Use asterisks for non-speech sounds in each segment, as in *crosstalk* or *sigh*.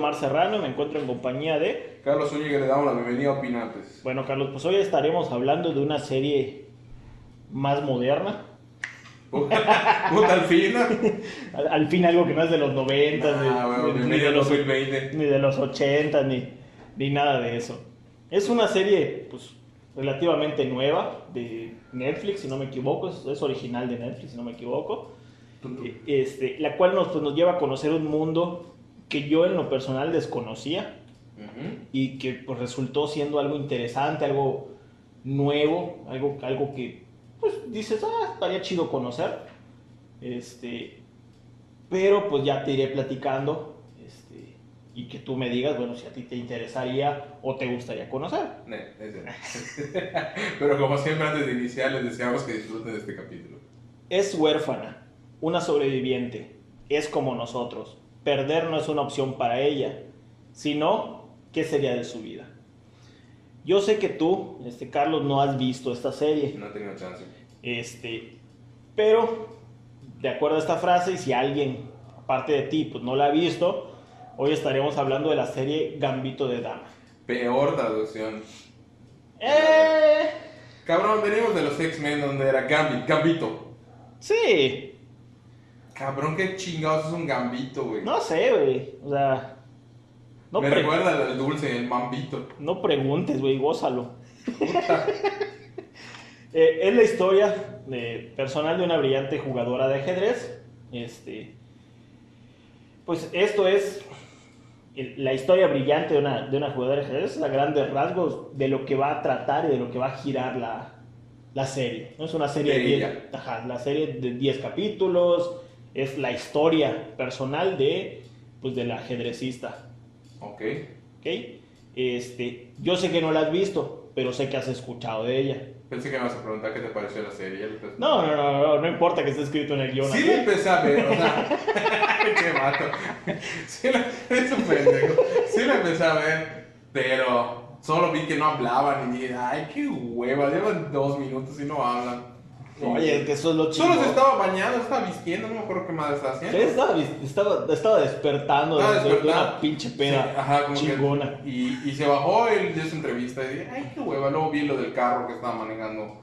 Omar Serrano y me encuentro en compañía de... Carlos Zúñiga, le damos la bienvenida a Opinantes. Bueno, Carlos, pues hoy estaremos hablando de una serie más moderna. *laughs* Puta, al fin. Al, al fin algo que no es de los 90, Ah, bueno, ni, ni de los, 2020. ni de los 80, ni, ni nada de eso. Es una serie pues, relativamente nueva de Netflix, si no me equivoco, es, es original de Netflix, si no me equivoco. Eh, Este, la cual nos, pues, nos lleva a conocer un mundo que yo en lo personal desconocía Ujú. y que pues, resultó siendo algo interesante, algo nuevo, algo, algo que pues dices, ah, estaría chido conocer. Este, pero pues ya te iré platicando este, y que tú me digas, bueno, si a ti te interesaría o te gustaría conocer. *laughs* Pero como siempre, antes de iniciar, les deseamos que disfruten de este capítulo. Es huérfana, una sobreviviente, es como nosotros. Perder no es una opción para ella, sino, ¿qué sería de su vida? Yo sé que tú, este Carlos, no has visto esta serie. No he tenido chance. Este, pero, de acuerdo a esta frase, y si alguien, aparte de ti, pues no la ha visto, hoy estaremos hablando de la serie Gambito de Dama. Peor traducción. ¡Eh! Cabrón, venimos de los X-Men donde era Gambit, Gambito. Sí, Cabrón, qué chingados es un Gambito, güey. no sé, güey. O sea, no, Me recuerda al dulce, el Mambito. no preguntes, güey, gózalo. *laughs* Eh, es la historia de- personal de una brillante jugadora de ajedrez. Este, pues esto es el- la historia brillante de una, de una jugadora de ajedrez, a grandes rasgos de lo que va a tratar y de lo que va a girar la, la serie. ¿no? Es una serie De de 10 ella. ajá, la serie de 10 capítulos, es la historia personal de, pues, de la ajedrecista. Ok. ¿ok? Este, yo sé que no la has visto, pero sé que has escuchado de ella. Pensé que me vas a preguntar qué te pareció la serie. No, no, no, no, no importa que esté escrito en el guion. Sí la empecé a ver, o sea, *laughs* qué mato. Sí la, es un pendejo. Sí la empecé a ver, pero solo vi que no hablaban y dije, ay, qué hueva, llevan dos minutos y no hablan. Oye, que eso es lo chido. Solo se estaba bañando, estaba vistiendo, no me acuerdo qué madre estaba haciendo. Estaba, estaba, estaba despertando de, Estaba de- una pinche peda Sí, ajá, como que- chingona. y, y se bajó y dio su entrevista y dije, ay, qué hueva. Luego vi lo del carro que estaba manejando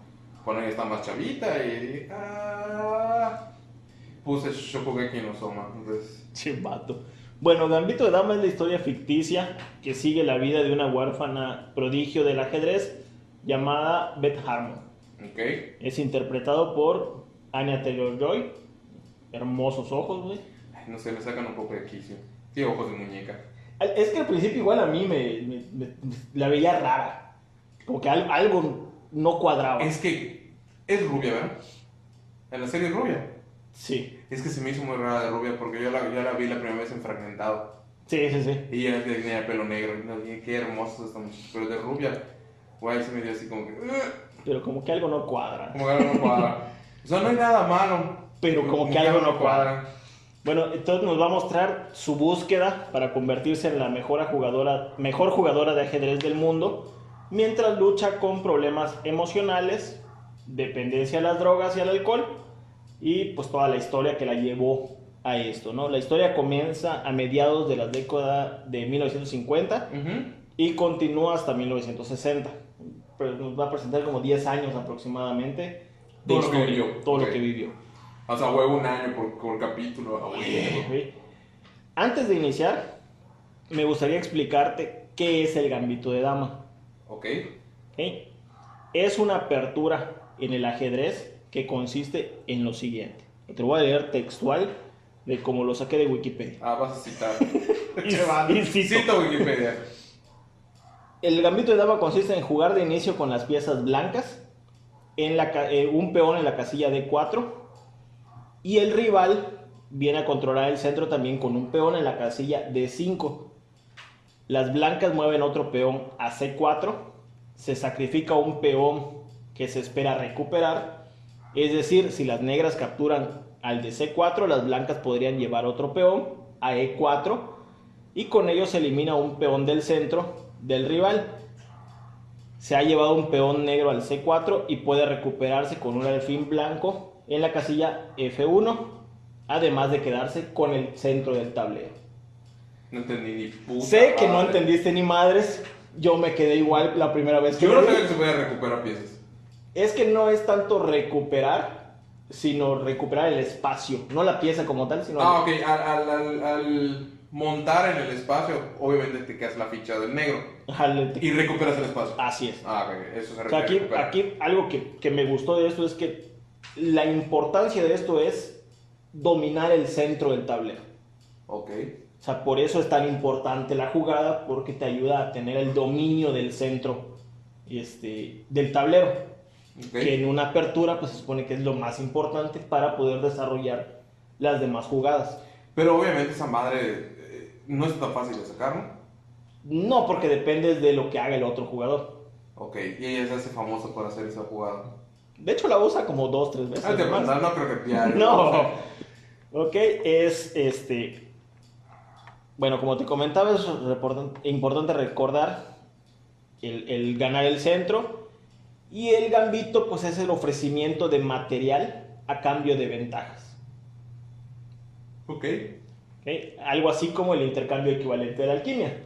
cuando ella está más chavita y dije, ah. Puse Shokugeki no Soma. Entonces. Bueno, Gambito de Dama es la historia ficticia que sigue la vida de una huérfana prodigio del ajedrez llamada Beth Harmon. Ok. Es interpretado por Anya Taylor-Joy. Hermosos ojos, güey. No sé, me sacan un poco de quicio. Tiene ojos de muñeca. Es que al principio igual a mí me, me- me- la veía rara. Como que al- algo no cuadraba. Es que es rubia, ¿verdad? En la serie es rubia. Sí, Es que se me hizo muy rara de rubia porque yo la, yo la vi la primera vez en fragmentado. sí, sí, sí. Y ella tenía el pelo negro. Y no, qué hermoso esta muchacha. Pero de rubia, guay, se me dio así como que. Pero como que algo no cuadra. como que algo no cuadra. *laughs* O sea, no hay nada malo. Pero como que algo no cuadra. Bueno, entonces nos va a mostrar su búsqueda para convertirse en la mejor jugadora, mejor jugadora de ajedrez del mundo, mientras lucha con problemas emocionales, dependencia a las drogas y al alcohol, y pues toda la historia que la llevó a esto, ¿no? La historia comienza a mediados de la década de 1950 Ujú. y continúa hasta 1960. Pero nos va a presentar como 10 años aproximadamente de Todo lo que historia, vivió. todo Ok. lo que vivió. O sea, huevo un año por, por capítulo. a huevo. Ok. Antes de iniciar, me gustaría explicarte qué es el gambito de dama. Ok. ¿ok? Es una apertura en el ajedrez que consiste en lo siguiente. Te lo voy a leer textual de como lo saqué de Wikipedia. Ah, vas a citar. *laughs* Y- y cito. Cita Wikipedia. El gambito de dama consiste en jugar de inicio con las piezas blancas, en eh, un peón en la casilla D4 y el rival viene a controlar el centro también con un peón en la casilla D5. Las blancas mueven otro peón a C4, se sacrifica un peón que se espera recuperar, es decir, si las negras capturan al de C4, las blancas podrían llevar otro peón a E4 y con ello se elimina un peón del centro del rival. Se ha llevado un peón negro al C4 y puede recuperarse con un alfil blanco en la casilla F1, además de quedarse con el centro del tablero. No entendí ni puta. Sé que no entendiste ni madres. Yo me quedé igual la primera vez que Yo no sabía que se podía recuperar piezas. Es que no es tanto recuperar, sino recuperar el espacio. No la pieza como tal, sino... Ah, ok. Al, al, al, al montar en el espacio, obviamente te quedas la ficha del negro. Y recuperas el espacio. Así es. Ah, ok. Eso se O sea, aquí, aquí algo que, que me gustó de esto es que la importancia de esto es dominar el centro del tablero. Ok. O sea, por eso es tan importante la jugada, porque te ayuda a tener el dominio del centro este, del tablero. Ok. Que en una apertura, pues se supone que es lo más importante para poder desarrollar las demás jugadas. Pero obviamente esa madre no es tan fácil de sacar, ¿no? Porque depende de lo que haga el otro jugador. Ok. Y ella se hace famosa por hacer esa jugada. De hecho, la usa como dos, tres veces. Ah, te no creo que diario. *laughs* No. Ok, es este. Bueno, como te comentaba, es importante recordar el, el ganar el centro. Y el gambito, pues es el ofrecimiento de material a cambio de ventajas. Ok. ¿Ok? Algo así como el intercambio equivalente de la alquimia.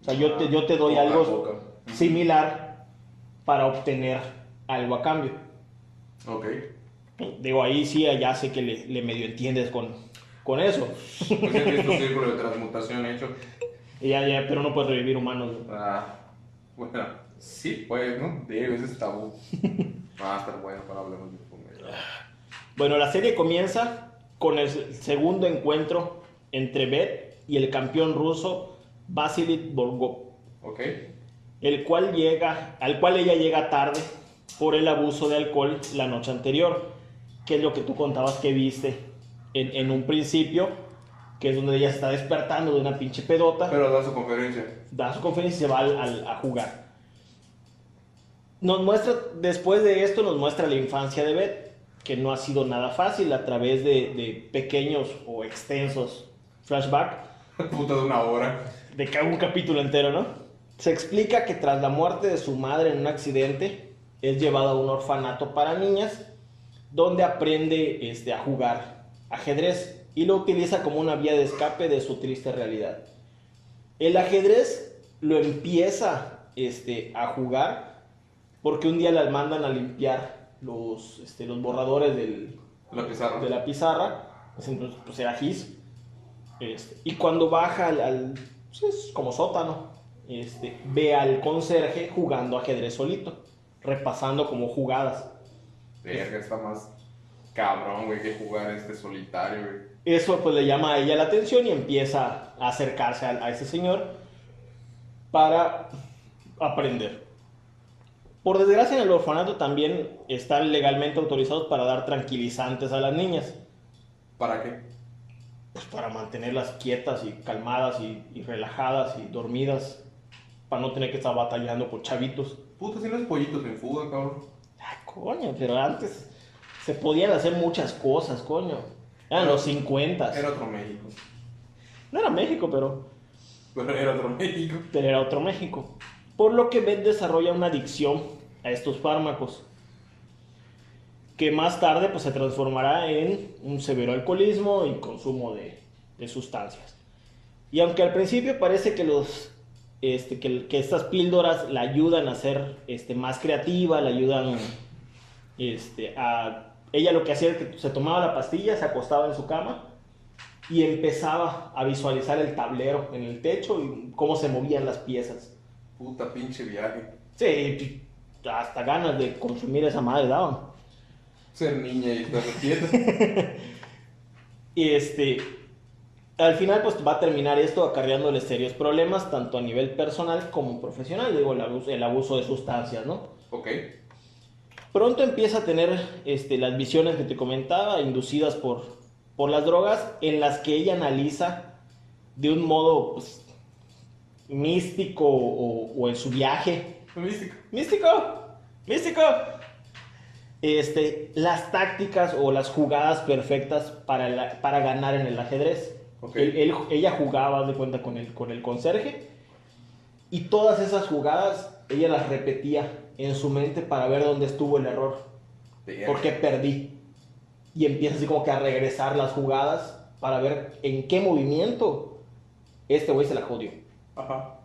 O sea, yo te, yo te doy algo similar para obtener algo a cambio. Ok. Digo, ahí sí, ya sé que le, le medio entiendes con, con eso. Pues he visto círculo de transmutación hecho. Ya, ya, pero no puedes revivir humanos. güey. Ah, bueno, sí, pues, ¿no? Debe, ese es tabú. *laughs* Va a estar bueno para hablar de. Bueno, la serie comienza con el segundo encuentro entre Beth y el campeón ruso Vasily Borgov, el cual llega, al cual ella llega tarde por el abuso de alcohol la noche anterior, que es lo que tú contabas que viste en, en un principio, que es donde ella está despertando de una pinche pedota. Pero da su conferencia. da su conferencia y se va al- al- a jugar. Nos muestra, después de esto, nos muestra la infancia de Beth, que no ha sido nada fácil a través de, de pequeños o extensos flashbacks *laughs* Puta de una hora. de un capítulo entero, ¿no? Se explica que tras la muerte de su madre en un accidente, es llevada a un orfanato para niñas, donde aprende este, a jugar ajedrez y lo utiliza como una vía de escape de su triste realidad. El ajedrez lo empieza este, a jugar porque un día la mandan a limpiar los, este, los borradores del, La pizarra. de la pizarra, pues, entonces pues era gis. Este, y cuando baja al, al- pues, es como sótano, este, ve al conserje jugando ajedrez solito, repasando como jugadas. Verga, está más cabrón, güey, que jugar este solitario, güey. Eso pues le llama a ella la atención y empieza a acercarse a, a ese señor para aprender. Por desgracia en el orfanato también están legalmente autorizados para dar tranquilizantes a las niñas. ¿Para qué? Pues para mantenerlas quietas y calmadas y, y relajadas y dormidas, para no tener que estar batallando con chavitos. Puta, si los pollitos en fuga, cabrón. Ay, coño, pero antes se podían hacer muchas cosas, coño. Eran los 50. Era otro México. No era México, pero, Pero era otro México. pero era otro México. Por lo que Beth desarrolla una adicción a estos fármacos, que más tarde pues, se transformará en un severo alcoholismo y consumo de, de sustancias. Y aunque al principio parece que, los, este, que, que estas píldoras la ayudan a ser este, más creativa, la ayudan este, a... Ella lo que hacía es que se tomaba la pastilla, se acostaba en su cama y empezaba a visualizar el tablero en el techo y cómo se movían las piezas. Puta pinche viaje. Sí, hasta ganas de consumir esa madre daban. Ser niña y estar quieta. *laughs* Y este, al final pues va a terminar esto acarreándole serios problemas, tanto a nivel personal como profesional, digo, el abuso, el abuso de sustancias, ¿no? ok. Pronto empieza a tener este, las visiones que te comentaba, inducidas por, por las drogas, en las que ella analiza de un modo pues, místico o, o en su viaje Místico. Místico, místico. Este, las tácticas o las jugadas perfectas para, la- para ganar en el ajedrez. Ok. Él- él- ella jugaba, de cuenta, con el, con el conserje. Y todas esas jugadas, ella las repetía en su mente para ver dónde estuvo el error. Verga. ¿Por qué perdí? Y empieza así como que a regresar las jugadas para ver en qué movimiento este güey se la jodió. Ajá.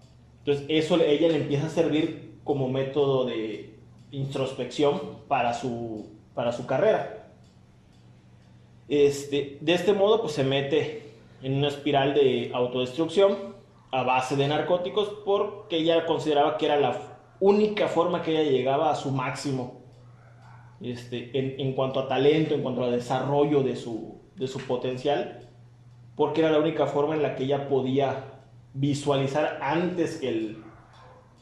Entonces eso ella le empieza a servir como método de introspección para su, para su carrera. Este, de este modo pues se mete en una espiral de autodestrucción a base de narcóticos porque ella consideraba que era la única forma que ella llegaba a su máximo este, en, en cuanto a talento, en cuanto a desarrollo de su, de su potencial, porque era la única forma en la que ella podía visualizar antes que, el,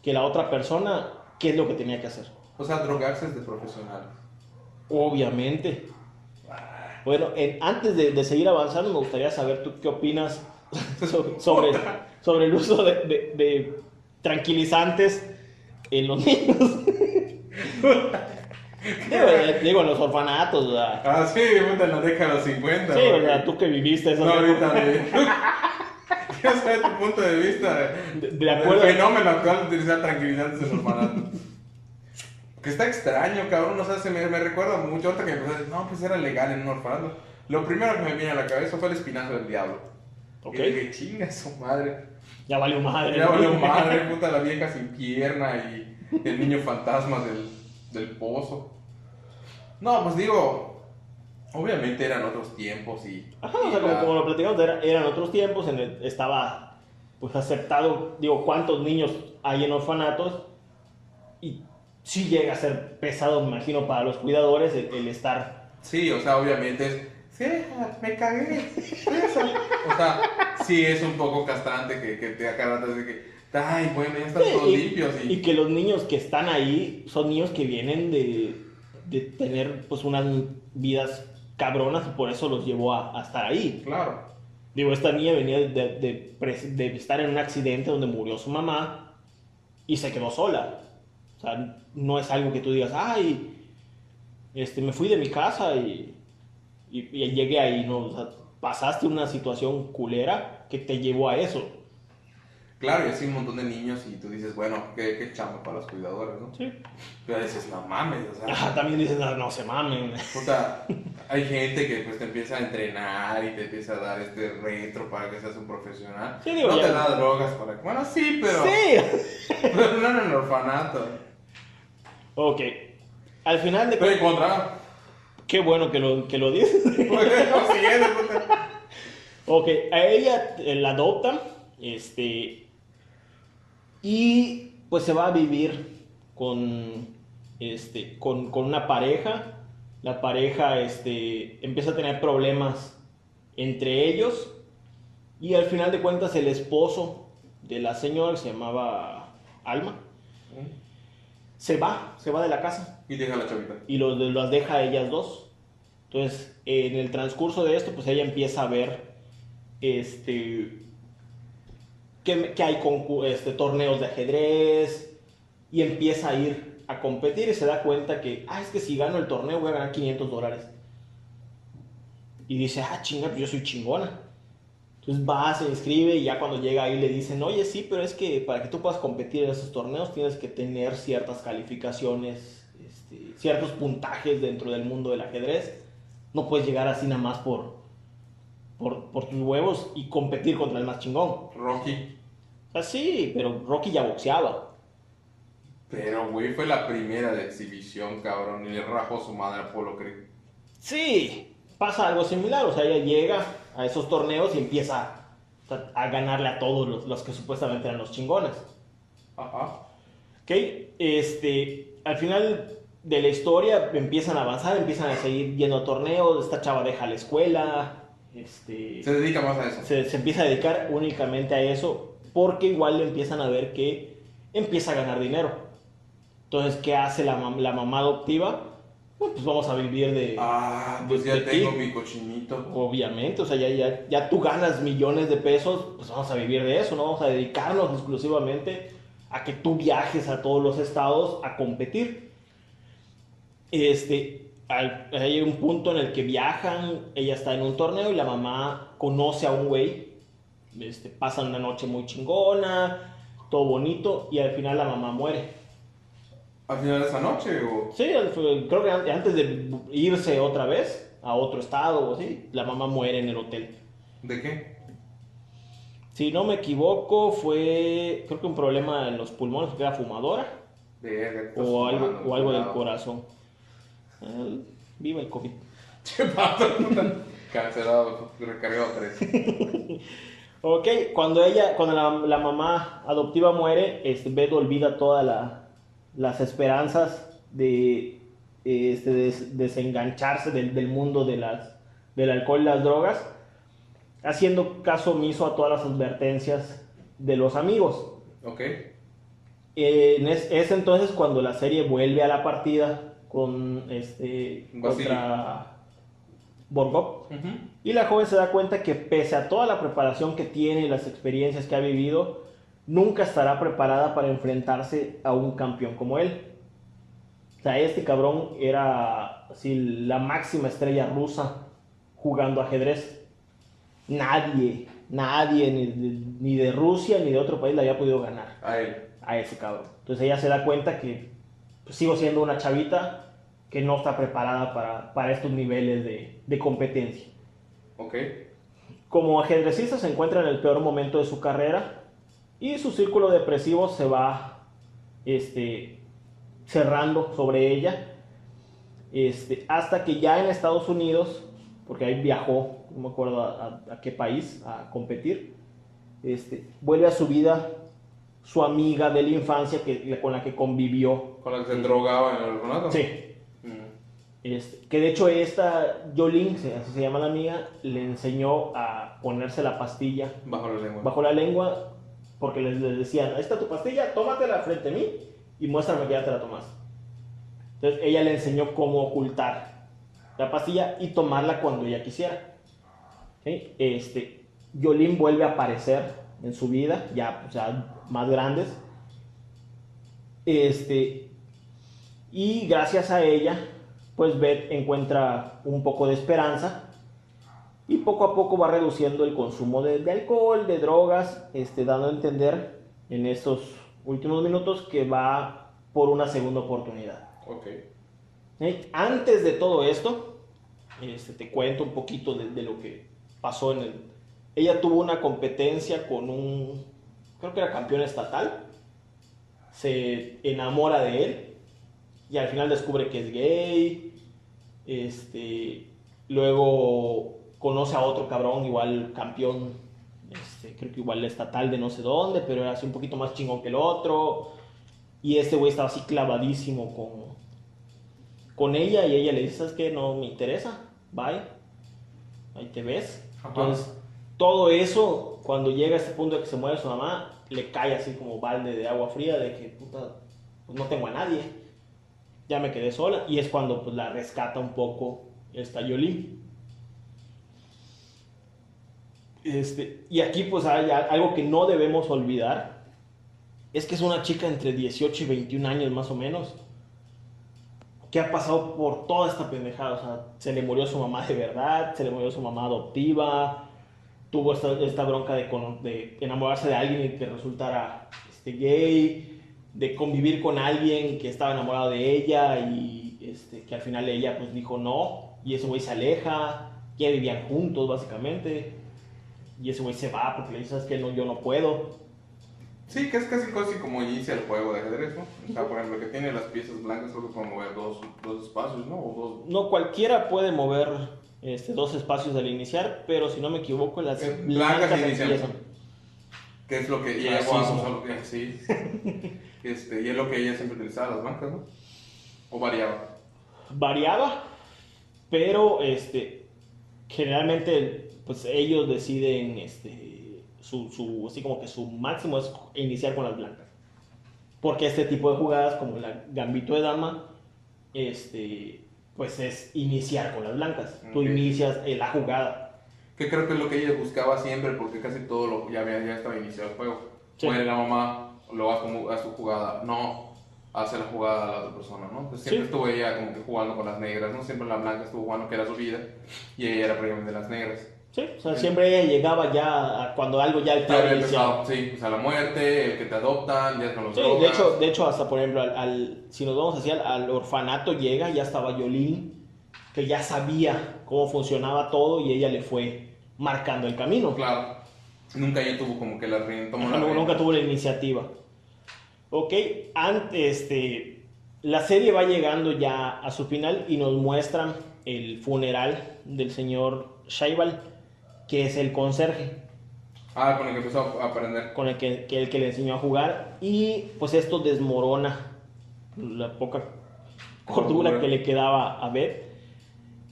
que la otra persona qué es lo que tenía que hacer. O sea, drogarse es de profesional. Obviamente. Bueno, en- antes de, de seguir avanzando, me gustaría saber tú qué opinas *laughs* so- sobre, sobre el uso de, de- de tranquilizantes en los niños. *laughs* digo, eh, digo, en los orfanatos, o. Ah, sí, en la década de los 50. Sí, o porque- sea, tú que viviste eso. No, ahorita. *laughs* Yo sé tu punto de vista de, De- acuerdo. del fenómeno actual de utilizar tranquilizantes en orfanatos. Que está extraño, cabrón, o sea, se me, me recuerda mucho ahorita que me decir, no, pues era legal en un orfanato. Lo primero que me viene a la cabeza fue el espinazo del diablo. Ok. Y dije, chinga su madre. Ya valió madre. Ya ¿no? valió *laughs* madre, puta, la vieja sin pierna y el niño fantasma del, del pozo. No, pues digo, obviamente eran otros tiempos y... Ajá, o y sea, como, la- como lo platicamos, era- eran otros tiempos, en el, estaba pues aceptado, digo, cuántos niños hay en orfanatos sí llega a ser pesado, me imagino, para los cuidadores el, el estar... Sí, o sea, obviamente es. Sí, me cagué. O sea, sí es un poco castrante que, que te acabas de que. Ay, bueno, ya están todos y, limpios y. y que los niños que están ahí son niños que vienen de, de tener pues unas vidas cabronas y por eso los llevó a, a estar ahí. Claro. Digo, esta niña venía de, de- de estar en un accidente donde murió su mamá y se quedó sola. O sea, no es algo que tú digas, ay, este, me fui de mi casa y, y, y llegué ahí, ¿no? O sea, pasaste una situación culera que te llevó a eso. Claro, y así un montón de niños y tú dices, bueno, qué, qué chamba para los cuidadores, ¿no? Sí. Pero dices, no mames, o sea. Ajá, también dices, no, no se mamen. Puta, hay gente que pues te empieza a entrenar y te empieza a dar este retro para que seas un profesional. Sí, digo, no ya- te da drogas para que. Bueno, sí, pero. Sí. *laughs* Pero no en el orfanato. Ok. Al final de contra. qué bueno que lo, que lo dices. *laughs* Ok, a ella eh, la adoptan, este, y pues se va a vivir con, este, con, con una pareja. La pareja, este, empieza a tener problemas entre ellos y al final de cuentas el esposo de la señora, que se llamaba Alma, se va, se va de la casa Y deja a la chavita. y los, las deja a ellas dos. Entonces, en el transcurso de esto, pues ella empieza a ver este, que, que hay este, torneos de ajedrez y empieza a ir a competir y se da cuenta que, ah, es que si gano el torneo voy a ganar 500 dólares. Y dice, ah, chinga, pues yo soy chingona. Entonces va, se inscribe y ya cuando llega ahí le dicen, oye, sí, pero es que para que tú puedas competir en esos torneos tienes que tener ciertas calificaciones, este, ciertos puntajes dentro del mundo del ajedrez. No puedes llegar así nada más por, por, por tus huevos y competir contra el más chingón. Rocky. O sea, sí, pero Rocky ya boxeaba. Pero, güey, fue la primera de exhibición, cabrón. Y le rajó su madre a Polo Creek. Sí, pasa algo similar. O sea, ella llega a esos torneos y empieza a, a ganarle a todos los, los que supuestamente eran los chingones. Ajá. ¿Ok? Este, al final de la historia empiezan a avanzar, empiezan a seguir yendo a torneos, esta chava deja la escuela, este, Se dedica más a eso. se, se empieza a dedicar únicamente a eso, porque igual le empiezan a ver que empieza a ganar dinero. Entonces, ¿qué hace la, la mamá adoptiva? Bueno, pues vamos a vivir de... Ah, pues de- ya de tengo ti. mi cochinito. Obviamente, o sea, ya, ya, ya tú ganas millones de pesos, pues vamos a vivir de eso, ¿no? Vamos a dedicarnos exclusivamente a que tú viajes a todos los estados a competir. Este, al- hay un punto en el que viajan, ella está en un torneo y la mamá conoce a un güey, este, pasan una noche muy chingona, todo bonito, y al final la mamá muere. ¿Al final de esa noche o...? Sí, creo que an- antes de irse otra vez a otro estado o así, la mamá muere en el hotel. ¿De qué? Si no me equivoco, fue creo que un problema en los pulmones, porque era fumadora Verga, ¿qué estás o algo, o algo del corazón. Eh, Viva el COVID. *laughs* Cancelado, recargado 3. *laughs* Ok, cuando ella, cuando la, la mamá adoptiva muere, este, olvida todas la- las esperanzas de este, des- desengancharse del, del mundo de las, del alcohol y las drogas, haciendo caso omiso a todas las advertencias de los amigos. Ok. Eh, en es, es entonces cuando la serie vuelve a la partida con este contra Borgov. Ujú. Y la joven se da cuenta que pese a toda la preparación que tiene y las experiencias que ha vivido, nunca estará preparada para enfrentarse a un campeón como él. O sea, este cabrón era así, la máxima estrella rusa jugando ajedrez. Nadie, nadie, ni de, ni de Rusia ni de otro país le había podido ganar A él. a ese cabrón. Entonces ella se da cuenta que pues, sigo siendo una chavita que no está preparada para, para estos niveles de, de competencia. Ok. Como ajedrecista se encuentra en el peor momento de su carrera y su círculo depresivo se va este, cerrando sobre ella este, hasta que ya en Estados Unidos, porque ahí viajó, no me acuerdo a, a- a qué país, a competir, este, vuelve a su vida su amiga de la infancia que, con la que convivió. Con la que se drogaba en el orfanato. Sí, Mm. este, que de hecho esta Jolene, se- así se llama la amiga, le enseñó a ponerse la pastilla Bajo la lengua. bajo la lengua porque les, decían, ahí está tu pastilla, tómatela frente a mí y muéstrame que ya te la tomas. Entonces ella le enseñó cómo ocultar la pastilla y tomarla cuando ella quisiera. ¿Sí? Este, Yolín vuelve a aparecer en su vida, ya o más grandes. Este, y gracias a ella, pues Beth encuentra un poco de esperanza y poco a poco va reduciendo el consumo de, de alcohol, de drogas, este, dando a entender en estos últimos minutos que va por una segunda oportunidad. Ok. ¿Eh? Antes de todo esto, este, te cuento un poquito de, de lo que pasó en el... Ella tuvo una competencia con un, creo que era campeón estatal, se enamora de él y al final descubre que es gay, este, luego conoce a otro cabrón, igual campeón, este, creo que igual estatal de no sé dónde, pero era así un poquito más chingón que el otro, y este güey estaba así clavadísimo con, con ella y ella le dice, ¿sabes qué? No me interesa, bye, ahí te ves. Ajá. Entonces, todo eso, cuando llega a este punto de que se muere su mamá, le cae así como balde de agua fría de que, puta, pues no tengo a nadie, ya me quedé sola, y es cuando pues la rescata un poco esta Yolín. Este, y aquí pues hay algo que no debemos olvidar, es que es una chica entre 18 y 21 años más o menos, que ha pasado por toda esta pendejada. O sea, se le murió su mamá de verdad, se le murió su mamá adoptiva, tuvo esta, esta bronca de, de enamorarse de alguien y que resultara este, gay, de convivir con alguien que estaba enamorado de ella y este, que al final ella pues dijo no, y ese güey se aleja, ya vivían juntos básicamente, y ese güey se va porque le dice, ¿sabes qué? No, yo no puedo. Sí, que es casi, casi como inicia el juego de ajedrez, ¿no? O sea, por ejemplo, que tiene las piezas blancas, que puede mover dos, dos espacios, ¿no? O dos. No cualquiera puede mover este, dos espacios al iniciar, pero si no me equivoco, las Eh, blancas, blancas empiezan. Que es lo que. Vamos a que. Sí. Este, y es lo que ella siempre utilizaba, las blancas, ¿no? O variaba. Variaba, pero este, generalmente pues ellos deciden este, su, su, así como que su máximo es iniciar con las blancas. Porque este tipo de jugadas como la gambito de dama, este, pues es iniciar con las blancas. Tú inicias eh, la jugada. Que creo que es lo que ella buscaba siempre, porque casi todo lo ya, había, ya estaba iniciado el juego. Sí. La mamá, lo haz, como, haz tu jugada. No, hace la jugada a la otra persona, ¿no? Entonces siempre Sí. estuvo ella como que jugando con las negras, ¿no? Siempre la blanca estuvo jugando que era su vida, y ella era prácticamente las negras. Sí, o sea, Sí. siempre ella llegaba ya a cuando algo ya Ya estaba iniciado. empezado, sí, o sea, la muerte, el que te adoptan, ya con los Sí, drogas. de hecho, de hecho, hasta por ejemplo, al, al- si nos vamos hacia al, al orfanato llega, ya estaba Yolín, que ya sabía cómo funcionaba todo y ella le fue marcando el camino. Claro. Nunca ella tuvo como que la tomó la No, rienda. nunca tuvo la iniciativa. Ok, antes, este, la serie va llegando ya a su final y nos muestran el funeral del señor Shaibal, que es el conserje, Ah, con el que empezó a aprender. con el que, que el que le enseñó a jugar. Y pues esto desmorona la poca cordura Cordura. que le quedaba a Beth.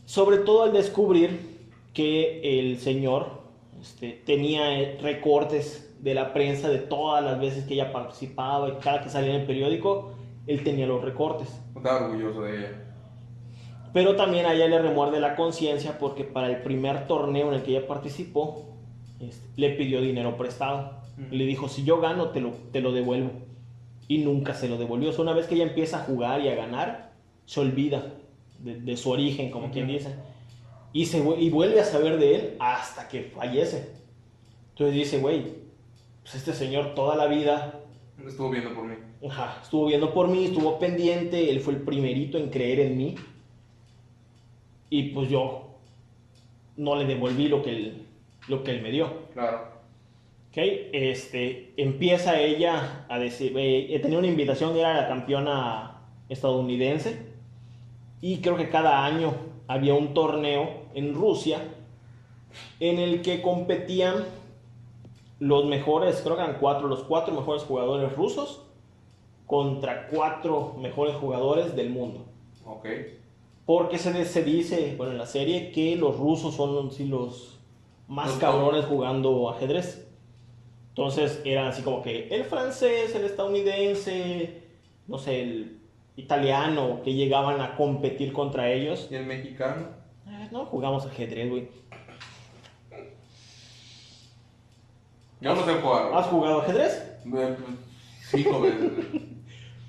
Sobre todo al descubrir que el señor este, tenía eh, recortes de la prensa de todas las veces que ella participaba y cada que salía en el periódico, él tenía los recortes. Estaba orgulloso de ella. Pero también a ella le remuerde la conciencia porque para el primer torneo en el que ella participó, este, le pidió dinero prestado. Le dijo, si yo gano, te lo, te lo devuelvo. Y nunca se lo devolvió. O sea, una vez que ella empieza a jugar y a ganar, se olvida de, de su origen, como quien dice. Y, se, y vuelve a saber de él hasta que fallece. Entonces dice, güey, pues este señor toda la vida Estuvo viendo por mí. Ajá, estuvo viendo por mí, estuvo pendiente, él fue el primerito en creer en mí. Y pues yo no le devolví lo que él, lo que él me dio. Claro. ¿Ok? Este, empieza ella a decir, eh, tenía una invitación, era la campeona estadounidense. Y creo que cada año había un torneo en Rusia en el que competían los mejores, creo que eran cuatro, los cuatro mejores jugadores rusos contra cuatro mejores jugadores del mundo. Ok. Porque se, se dice, bueno, en la serie, que los rusos son sí, los más Los cabrones jugando ajedrez. Entonces eran así como que el francés, el estadounidense, no sé, el italiano, que llegaban a competir contra ellos. ¿Y el mexicano? Eh, no jugamos ajedrez, güey. Yo no sé jugar. ¿Has jugado ajedrez? Pues, Cinco veces.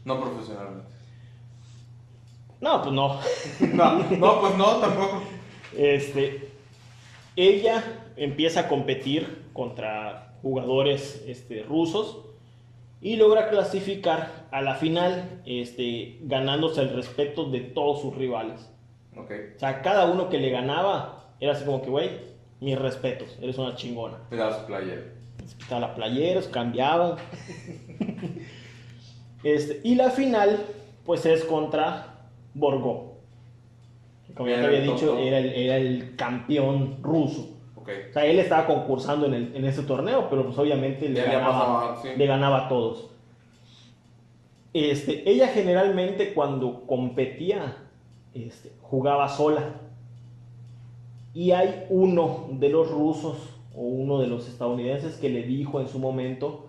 No profesionalmente. No, pues no. *laughs* No, no, pues no, tampoco. Este, ella empieza a competir contra jugadores este, rusos y logra clasificar a la final, este, ganándose el respeto de todos sus rivales. Ok. O sea, cada uno que le ganaba era así como que, güey, mis respetos, eres una chingona. Me da su playera. Se quitaba la playera, se cambiaban. *laughs* este, y la final, pues es contra Borgó. Como ya te había dicho, era el, era el campeón ruso. Ok. O sea, él estaba concursando en, el- en ese torneo, pero pues obviamente le ganaba, sí. le ganaba a todos. Este, ella generalmente cuando competía este, jugaba sola. Y hay uno de los rusos o uno de los estadounidenses que le dijo en su momento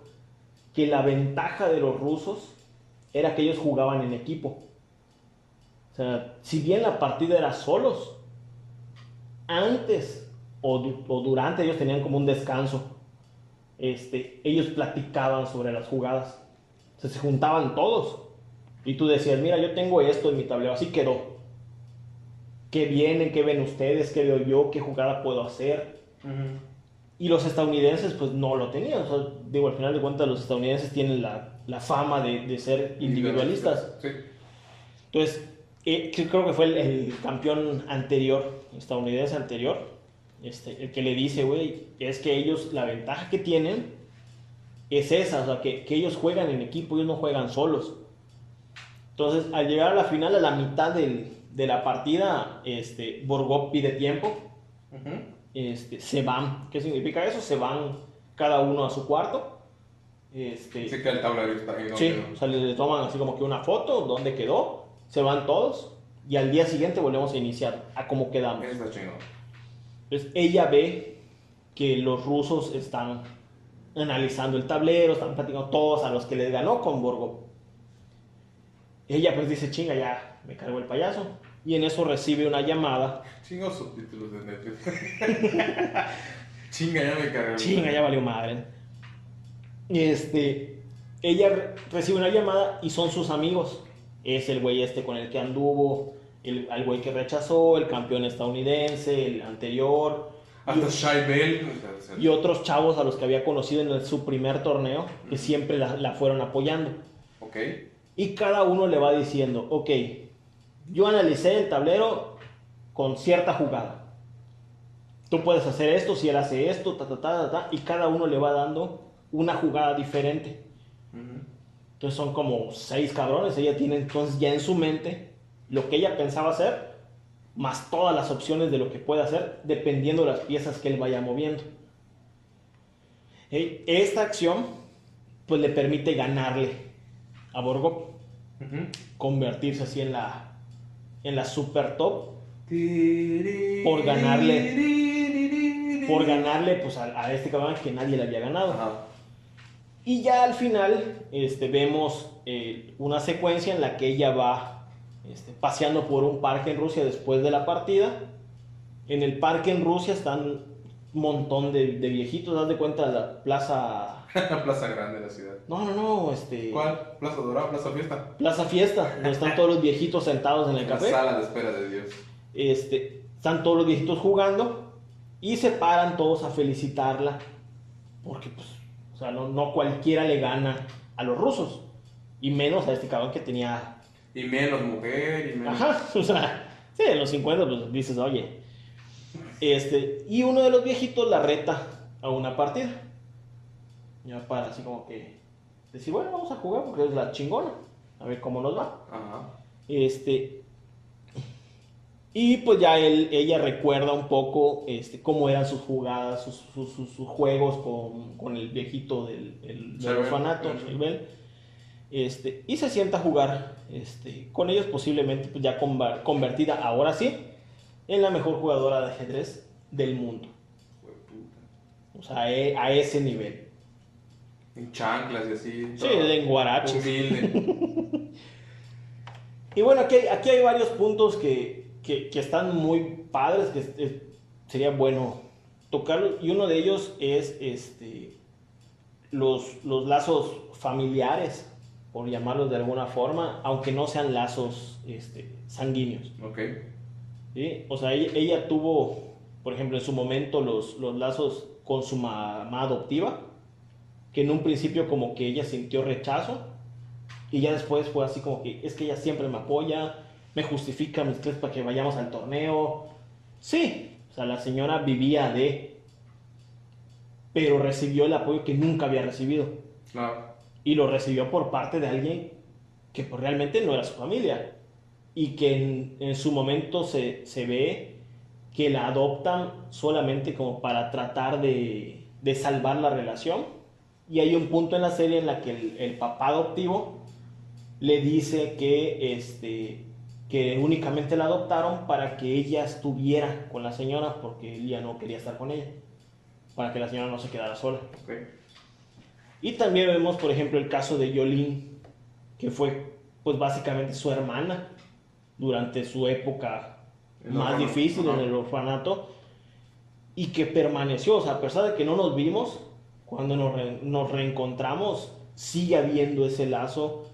que la ventaja de los rusos era que ellos jugaban en equipo. O sea, si bien la partida era solos, antes o, du- o durante ellos tenían como un descanso. Este, ellos platicaban sobre las jugadas. O sea, se juntaban todos. Y tú decías, mira, yo tengo esto en mi tablero, así quedó. ¿Qué vienen? ¿Qué ven ustedes? ¿Qué veo yo? ¿Qué jugada puedo hacer? Y los estadounidenses pues no lo tenían. O sea, digo, al final de cuentas los estadounidenses tienen la, la fama de, de ser individualistas. Sí. Entonces, eh, creo que fue el, el campeón anterior, estadounidense anterior, este, el que le dice, güey, es que ellos, la ventaja que tienen es esa, o sea, que, que ellos juegan en equipo, ellos no juegan solos. Entonces, al llegar a la final, a la mitad del- de la partida, este, Borgó pide tiempo, Ujú. este, se van. ¿Qué significa eso? Se van cada uno a su cuarto. Este, Sí que el tablero está ahí. ¿no? Sí, o sea, le toman así como que una foto, dónde quedó, se van todos y al día siguiente volvemos a iniciar, a cómo quedamos. Entonces ella ve que los rusos están analizando el tablero, están platicando todos a los que les ganó con Borgo. Ella pues dice, chinga, ya me cargo el payaso. Y en eso recibe una llamada. Chingos subtítulos de Netflix. *laughs* Chinga, ya me cargué. Chinga, ya valió madre. Este, ella re- recibe una llamada y son sus amigos. Es el güey este con el que anduvo, el, al güey que rechazó, el campeón estadounidense, el anterior. Hasta Shy Bell. Y otros chavos a los que había conocido en el- su primer torneo, que siempre la, la fueron apoyando. Ok. Y cada uno le va diciendo, ok, yo analicé el tablero con cierta jugada. tú puedes hacer esto si él hace esto, ta, ta, ta, ta, ta, y cada uno le va dando una jugada diferente. Entonces son como seis cabrones. Ella tiene entonces ya en su mente lo que ella pensaba hacer, más todas las opciones de lo que puede hacer, dependiendo de las piezas que él vaya moviendo. Esta acción, pues le permite ganarle a Borgo, convertirse así en la, en la super top, Por ganarle- por ganarle pues, a, a este cabrón que nadie le había ganado. Ajá. Y ya al final este, vemos eh, una secuencia en la que ella va este, paseando por un parque en Rusia después de la partida. En el parque en Rusia están un montón de, de viejitos, haz de cuenta la plaza... *laughs* La plaza grande de la ciudad. No, no, no, este... ¿Cuál? Plaza Dorada, Plaza Fiesta. Plaza Fiesta, donde están todos los viejitos sentados en el La café. sala de espera de Dios. Este, están todos los viejitos jugando y se paran todos a felicitarla porque pues, o sea, no, no cualquiera le gana a los rusos y menos a este cabrón que tenía, Y menos mujer, y menos. ajá, *laughs* o sea, sí, en los 50 pues dices, oye, este, y uno de los viejitos la reta a una partida, ya para así como que decir, bueno, vamos a jugar porque es la chingona, a ver cómo nos va. Ajá. Este. Y pues ya él, ella recuerda un poco este, cómo eran sus jugadas, sus, sus- sus- sus juegos con, con el viejito del, el- del orfanato. Charbel. Este, y se sienta a jugar este, con ellos, posiblemente pues, ya conver- convertida ahora sí en la mejor jugadora de ajedrez del mundo. O sea, e- a ese nivel. En chanclas y así. Sí, en guaraches. Humilde. *laughs* Y bueno, aquí aquí hay varios puntos que, que- que están muy padres, que sería bueno tocarlos. Y uno de ellos es este, los, los lazos familiares, por llamarlos de alguna forma, aunque no sean lazos este, sanguíneos. ok. ¿sí? O sea, ella, ella tuvo, por ejemplo, en su momento los, los lazos con su mamá adoptiva, que en un principio como que ella sintió rechazo, y ya después fue así como que es que ella siempre me apoya, me justifica mis tres para que vayamos al torneo. Sí, o sea, la señora vivía de, pero recibió el apoyo que nunca había recibido. Claro. Y lo recibió por parte de alguien que pues, realmente no era su familia. Y que en, en su momento se, se ve que la adoptan solamente como para tratar de, de salvar la relación. Y hay un punto en la serie en la que el, el papá adoptivo le dice que, este, que únicamente la adoptaron para que ella estuviera con la señora porque él ya no quería estar con ella. Para que la señora no se quedara sola. Y también vemos, por ejemplo, el caso de Yolín, que fue, pues básicamente su hermana durante su época El más orfanato, difícil en el orfanato y que permaneció, o sea, a pesar de que no nos vimos, cuando nos, re- nos reencontramos, sigue habiendo ese lazo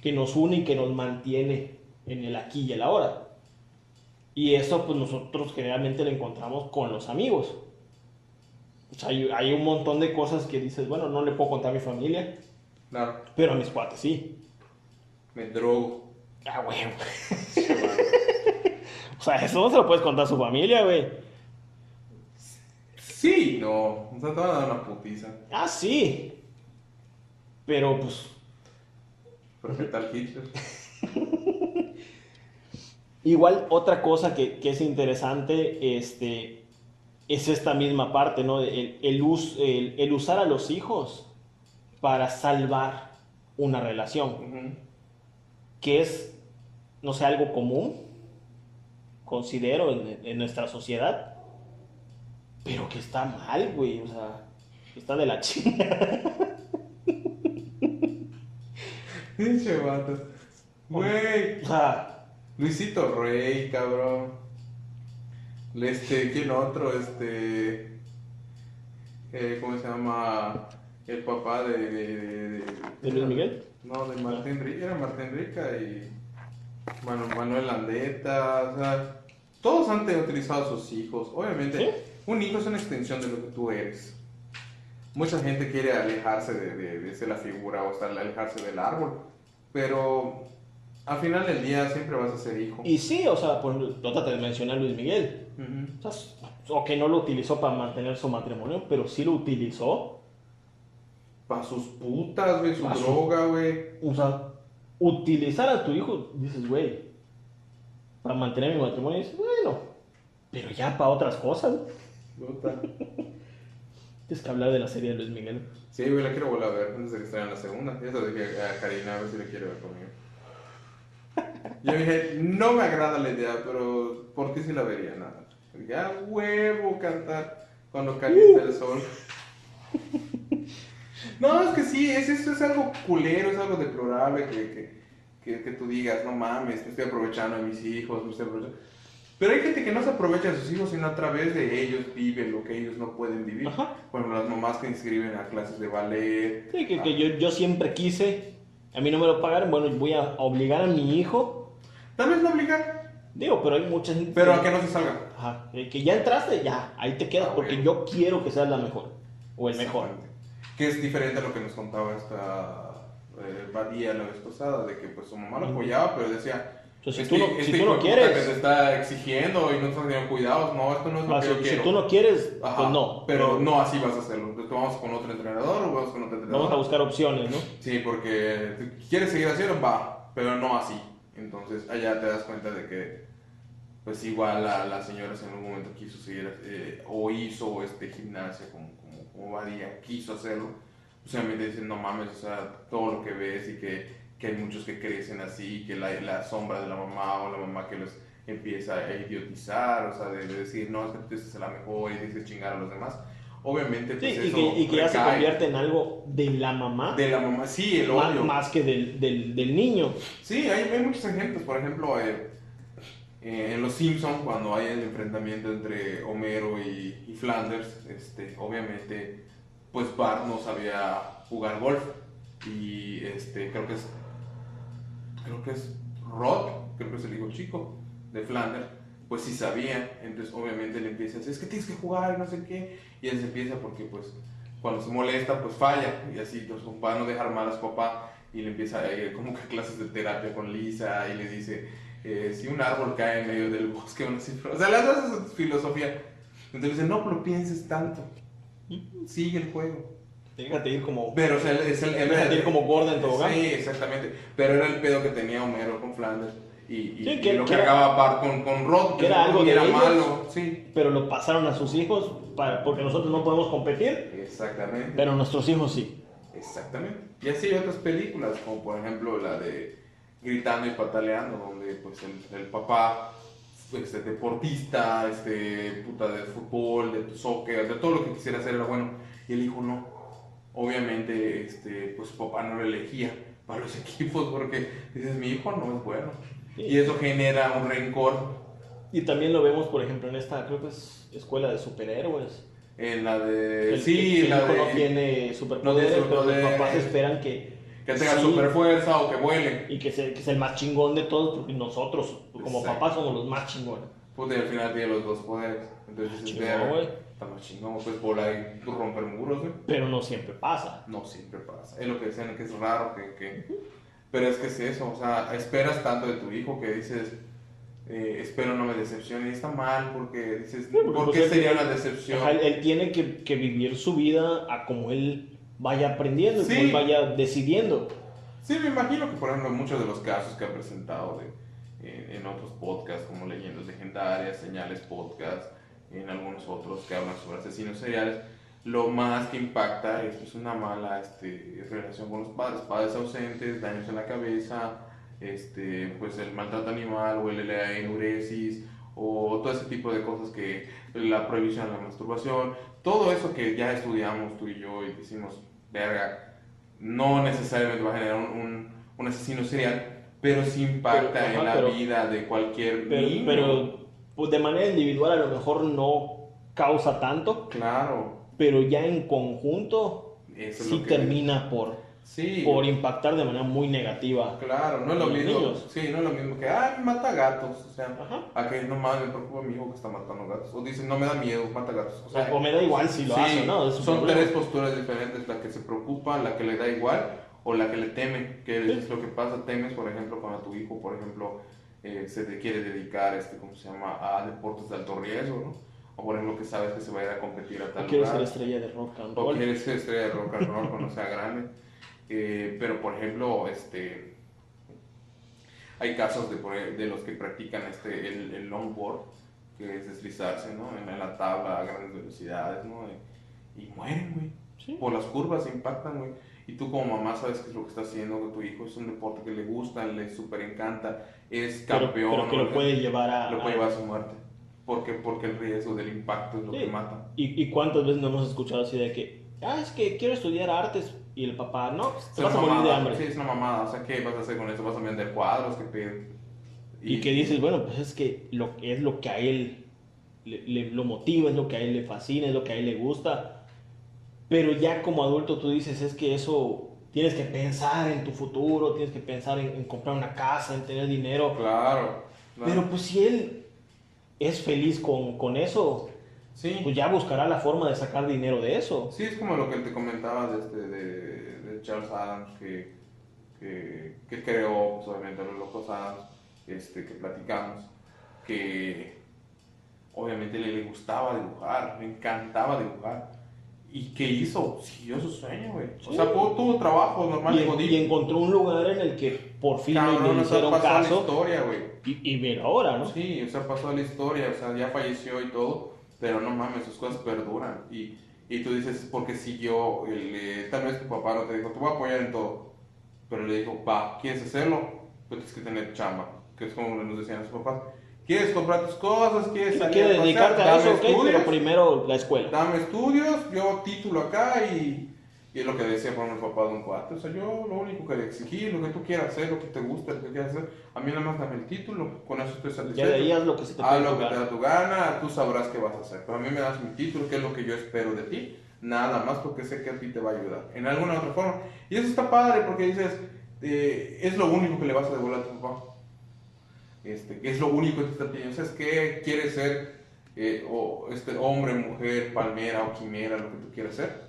que nos une y que nos mantiene en el aquí y el ahora. Y eso, pues nosotros generalmente lo encontramos con los amigos. O sea, hay, hay un montón de cosas que dices, bueno, no le puedo contar a mi familia, Claro. pero a mis cuates sí. Me drogo. Ah, güey. *laughs* o sea, eso no se lo puedes contar a su familia, güey. Sí, no. O sea, te van a dar una putiza. Ah, sí. Pero pues Pero qué tal Hitler. *laughs* Igual otra cosa que, que es interesante este, es esta misma parte, ¿no? El, el us- el- el usar a los hijos para salvar una relación, que es, no sé, algo común, considero, en, en nuestra sociedad, pero que está mal, güey, o sea, está de la chingada. *laughs* Pinche vato. Güey. O sea, Luisito Rey, cabrón. Este, ¿quién otro? Este. eh, ¿Cómo se llama? El papá de. ¿De, de, ¿De Luis Miguel? No, de Martín Rica. Era Martín Rica y. Bueno, Manuel Landeta. O sea, todos han utilizado a sus hijos. Obviamente, ¿Sí? un hijo es una extensión de lo que tú eres. Mucha gente quiere alejarse de, de, de ser la figura o estar, alejarse del árbol. Pero Al final del día siempre vas a ser hijo. Y sí, o sea, pues, trata de mencionar a Luis Miguel. O sea, o que no lo utilizó para mantener su matrimonio, pero sí lo utilizó. Pa' sus putas, güey, su Pa' droga, güey. O sea, utilizar a tu hijo, dices, güey, para mantener mi matrimonio, dices, bueno, pero ya para otras cosas. Puta. *laughs* Tienes que hablar de la serie de Luis Miguel. Sí, güey, la quiero volver a ver antes de que salga la segunda. Ya lo dije a Karina a ver si la quiere ver conmigo. Yo dije, no me agrada la idea, pero ¿por qué si la vería? Nada. Ya huevo cantar cuando calienta el sol. No, es que sí, es, esto es algo culero, es algo deplorable que, que, que, que tú digas, no mames, me estoy aprovechando de mis hijos, me estoy aprovechando. Pero hay gente que no se aprovecha de sus hijos, sino a través de ellos vive lo que ellos no pueden vivir. Ajá. Por ejemplo, las mamás que inscriben a clases de ballet. Sí, que, que yo, yo siempre quise, a mí no me lo pagaron, bueno, voy a obligar a mi hijo. Tal vez no obligar, Digo, pero hay mucha gente. pero a que no se salga. Ajá, que que ya entraste, ya, ahí te quedas, Ah, porque yo quiero que seas la mejor, o el mejor. Que es diferente a lo que nos contaba esta eh, Badía la vez pasada, de que pues su mamá lo apoyaba, pero decía. "Este- si tú no, este si tú quieres, que te está exigiendo y no estás teniendo cuidados, no, esto no es lo que si, yo si quiero. tú no quieres, Ajá, pues no. Pero no así vas a hacerlo. Entonces, vamos con otro entrenador o vamos con otro entrenador. Vamos a buscar opciones, ¿no? Sí, porque quieres seguir haciendo, va, pero no así. Entonces allá te das cuenta de que, pues igual la, la señora en algún momento quiso seguir eh, o hizo este gimnasia como, como, como quiso hacerlo. Pues obviamente dicen, no mames, o sea, todo lo que ves y que, que hay muchos que crecen así, que la, la sombra de la mamá o la mamá que los empieza a idiotizar, o sea, de, de decir, no, es que tú eres la mejor y dices chingar a los demás. Obviamente, Sí, pues y eso que, y que ya se convierte en algo de la mamá, de la mamá. Sí, el más, odio. más que del, del, del niño. Sí, hay, hay muchos ejemplos. Por ejemplo, eh, eh, en Los Simpsons, cuando hay el enfrentamiento entre Homero y, y Flanders, este, obviamente, pues Bart no sabía jugar golf. Y este, creo que es. Creo que es Rod, creo que es el hijo chico de Flanders, pues sí sabía. Entonces, obviamente, le empieza a decir: Es que tienes que jugar, no sé qué. Y él se empieza porque, pues, cuando se molesta, pues falla. Y así, pues, para no dejar mal a su papá, y le empieza a ir como que a *laughs* clases de terapia con Lisa y le dice, eh, si un árbol cae en medio del bosque. O sea, le das esa filosofía. Entonces dice, no lo pienses tanto. Sigue el juego. Déjate ir como, Pero, o sea, es el... el- déjate ir como gorda en tobogán. Sí, exactamente. Pero era el pedo que tenía Homero con Flanders. Y, y, Sí, que- y lo que cargaba Bart con, con Rod. que era algo y de era ellos. malo. Sí, Pero lo pasaron a sus hijos para, porque nosotros no podemos competir, exactamente. pero nuestros hijos sí. Exactamente. Y así hay otras películas, como por ejemplo la de Gritando y Pataleando, donde pues el, el papá, este, deportista, este, puta de fútbol, de soccer, de todo lo que quisiera hacer era bueno, y el hijo no. Obviamente, este, pues papá no lo elegía para los *laughs* equipos porque dices, mi hijo no es bueno. Y eso genera un rencor Y también lo vemos, por ejemplo, en esta, creo que es escuela de superhéroes. en la de... El, sí, el la hijo de... no tiene superpoderes, no pero los papás esperan que, Que tenga sí, super fuerza o que vuele. y que, se, que es el más chingón de todos, porque nosotros, como Exacto. papás, somos los más chingones. Y al final tiene los dos poderes. Entonces dices, Chingón, "Verga, güey. Está más chingón, pues volar y romper muros, güey. Pero no siempre pasa. No siempre pasa. Es lo que decían, que es raro, que, que... Pero es que es eso, o sea, esperas tanto de tu hijo que dices, eh, espero no me decepcione. Y está mal porque dices, porque, ¿por pues, qué sería una decepción? Ajá, él, tiene que, que vivir su vida a como él vaya aprendiendo, Sí. como él vaya decidiendo. Sí, me imagino que, por ejemplo, muchos de los casos que ha presentado de, en, en otros podcasts, como Leyendas Legendarias, Señales Podcast, en algunos otros que hablan sobre asesinos seriales, lo más que impacta es pues, una mala este, relación con los padres, padres ausentes, daños en la cabeza, este, pues el maltrato animal o el, la enuresis o todo ese tipo de cosas que la prohibición de la masturbación, todo eso que ya estudiamos tú y yo y decimos, verga, no necesariamente va a generar un, un, un asesino serial, pero sí impacta Pero, ajá, en la pero- vida de cualquier Pero, niño. Pues, de manera individual a lo mejor no causa tanto, Claro, pero ya en conjunto eso sí termina por, Sí, por impactar de manera muy negativa. claro, no es lo mismo. niños. Sí, no es lo mismo que, ah, mata gatos. O sea, a que no mames, me preocupa mi hijo que está matando gatos. O dicen, no me da miedo, mata gatos. O sea, O me da igual si lo sí, hace no. es son problema. tres posturas diferentes, la que se preocupa, la que le da igual, o la que le teme, que es lo que pasa, temes, por ejemplo, cuando tu hijo, por ejemplo, eh, se te quiere dedicar, este, ¿cómo se llama?, a deportes de alto riesgo, ¿no? O por ejemplo, que sabes que se va a ir a competir a tal O quieres lugar. ser estrella de rock and O roll. quieres ser estrella de rock and roll cuando sea grande. Eh, pero, por ejemplo, este, hay casos de, e- de los que practican este, el, el longboard, que es deslizarse ¿no? en, la tabla a grandes velocidades, ¿no? Y, y mueren, güey. Sí. Por las curvas se impactan, güey. Y tú como mamá sabes qué es lo que está haciendo con tu hijo. Es un deporte que le gusta, le súper encanta. Es Pero, campeón. pero que ¿no? lo puede llevar a... Lo puede a- llevar a su muerte. Porque, porque el riesgo del impacto es lo Sí. que mata. ¿Y, ¿Y cuántas veces no hemos escuchado así de que, ah, es que quiero estudiar artes y el papá, no, pues, te Es vas a una morir de mamada, hambre? Sí, es una mamada. O sea, ¿qué vas a hacer con eso? ¿Vas a vender cuadros? ¿Qué pedo? Y, que dices, bueno, pues es que lo, es lo que a él le, le- lo motiva, es lo que a él le fascina, es lo que a él le gusta. Pero ya como adulto tú dices, es que eso tienes que pensar en tu futuro, tienes que pensar en, en comprar una casa, en tener dinero. Claro. claro. Pero pues si él es feliz con, con eso, sí. pues ya buscará la forma de sacar dinero de eso. Sí, es como lo que te comentaba de, este, de, de Charles Adams, que, que, que creó, pues, obviamente, los locos Adams, este, que platicamos, que obviamente le, le gustaba dibujar, le encantaba dibujar. ¿Y qué hizo? Siguió su sueño, güey. O sea, tuvo, tuvo trabajo normal Y, y encontró un lugar en el que por fin Cabrón, le hicieron pasó a la caso. historia, güey. Y, y mira ahora, ¿no? Sí, o sea, pasó la historia, o sea, ya falleció y todo, pero no mames, sus cosas perduran. Y, y tú dices, porque siguió, el, eh, tal vez tu papá no te dijo, te voy a apoyar en todo, pero le dijo, va, ¿quieres hacerlo? Pues tienes que tener chamba, que es como nos decían sus papás. ¿Quieres comprar tus cosas? ¿Quieres salir a pasear? dedicarte a eso, ok, pero primero la escuela. Dame estudios, yo título acá y, y es lo que decía por mi papá de un cuate. O sea, yo lo único que le exigí, lo que tú quieras hacer, lo que te gusta, lo que quieras hacer, a mí nada más dame el título, con eso estoy satisfecho. Ya haz lo que se te Haz lo que te da tu gana, tú sabrás qué vas a hacer. Pero a mí me das mi título, que es lo que yo espero de ti. Nada más porque sé que a ti te va a ayudar. En alguna otra forma. Y eso está padre porque dices, eh, es lo único que le vas a devolver a tu papá. Este, que es lo único que te está pidiendo. ¿Sabes qué? ¿Quieres ser eh, o, este, hombre, mujer, palmera o quimera, lo que tú quieras ser?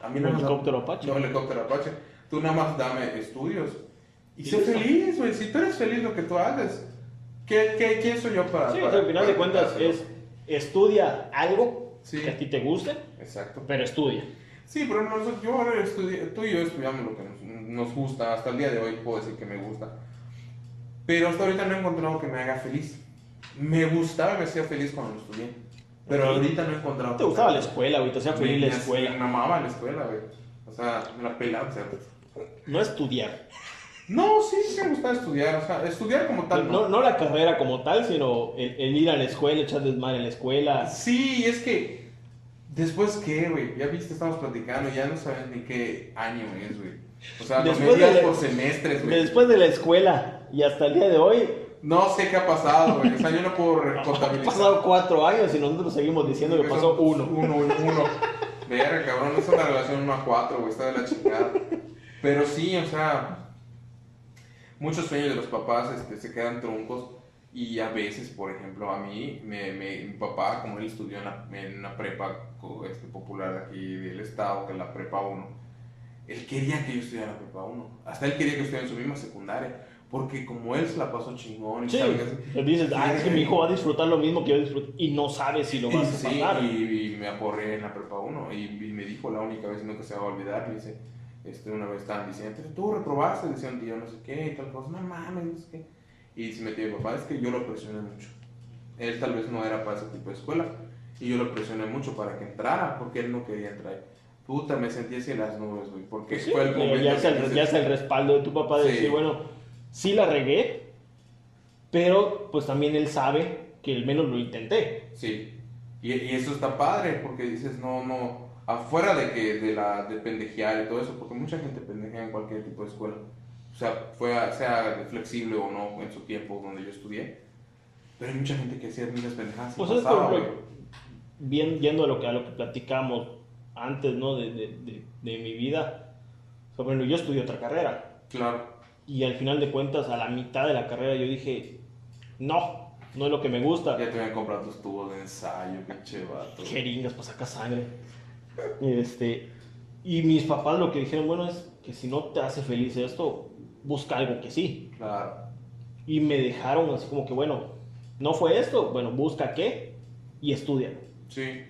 A mí más- helicóptero Apache. No, helicóptero Apache. Tú nada más dame estudios. Y Y sé feliz, güey. Si tú eres feliz lo que tú haces, ¿qué, qué, quién soy yo para.? Sí, o para- sea, al final para de cuentas es estudia algo Sí. que a ti te guste, Exacto. pero estudia. Sí, pero nosotros, yo ahora estudi- tú y yo estudiamos lo que nos, nos gusta. Hasta el día de hoy puedo decir que me gusta. Pero hasta ahorita no he encontrado que me haga feliz. Me gustaba y me hacía feliz cuando lo estudié. Pero ahorita no he encontrado. ¿Te gustaba la escuela, güey? ¿Te hacía feliz la Me- Me escuela? amaba la escuela, güey. O sea, me la pelaba. o sea, No estudiar. No, sí, sí me gustaba estudiar. O sea, estudiar como tal. No, no la carrera como tal, sino el, el ir a la escuela, echar desmadre en la escuela. Sí, es que. Después, ¿qué, güey? Ya viste, estamos platicando, ya no sabes ni qué año es, güey. O sea, Después de- por semestres, güey. Después de la escuela y hasta el día de hoy, No sé qué ha pasado, güey. O sea, yo no puedo *laughs* han contabilizar. pasado cuatro años y nosotros seguimos diciendo que pasó uno. Uno, uno. *laughs* Verga, cabrón, es una relación 1 a 4, güey. Está de la chingada. Pero sí, o sea. Muchos sueños de los papás este, se quedan truncos. Y a veces, por ejemplo, a mí, me, me- mi papá, como él estudió en, la- en una prepa este, popular aquí del estado, que es la prepa 1, él quería que yo estudiara la prepa 1. Hasta él quería que yo estudiara en su misma secundaria. Porque como él se la pasó chingón y Sí, sabe le dices, ah, es que mi hijo va a disfrutar lo mismo que yo disfruto y no sabes si lo vas a sí, pasar. y, y me aporré en la prepa 1 y, y me dijo la única vez, nunca se va a olvidar, me dice, este, una vez estaban diciendo, tú reprobaste, decían tío, no sé qué, y tal cosa, no mames, no sé qué. Y se metió mi papá, es que yo lo presioné mucho. Él tal vez no era para ese tipo de escuela y yo lo presioné mucho para que entrara porque él no quería entrar. Puta, me sentí así en las nubes, güey, porque Pues sí, fue el momento. ya es el, ya es el respaldo de tu papá de Sí. decir, bueno, sí la regué, pero pues también él sabe que al menos lo intenté. Sí, y, y eso está padre porque dices, no, no, afuera de que de la de pendejear y todo eso, porque mucha gente pendejea en cualquier tipo de escuela, o sea, fue, sea flexible o no en su tiempo donde yo estudié, pero hay mucha gente que hacía muchas pendejadas. Pues es por bien yendo a lo que a lo que platicamos antes, ¿no? De, de, de, de mi vida. O sea, bueno, yo estudié otra carrera Claro, y al final de cuentas a la mitad de la carrera yo dije, no, no es lo que me gusta. ya te habían comprado tus tubos de ensayo, pinche vato. Jeringas para sacar sangre. Este, y mis papás lo que dijeron, bueno, es, que si no te hace feliz esto, busca algo que sí. Claro. Y me dejaron así como que, bueno, no fue esto, bueno, busca qué y estudia. Sí.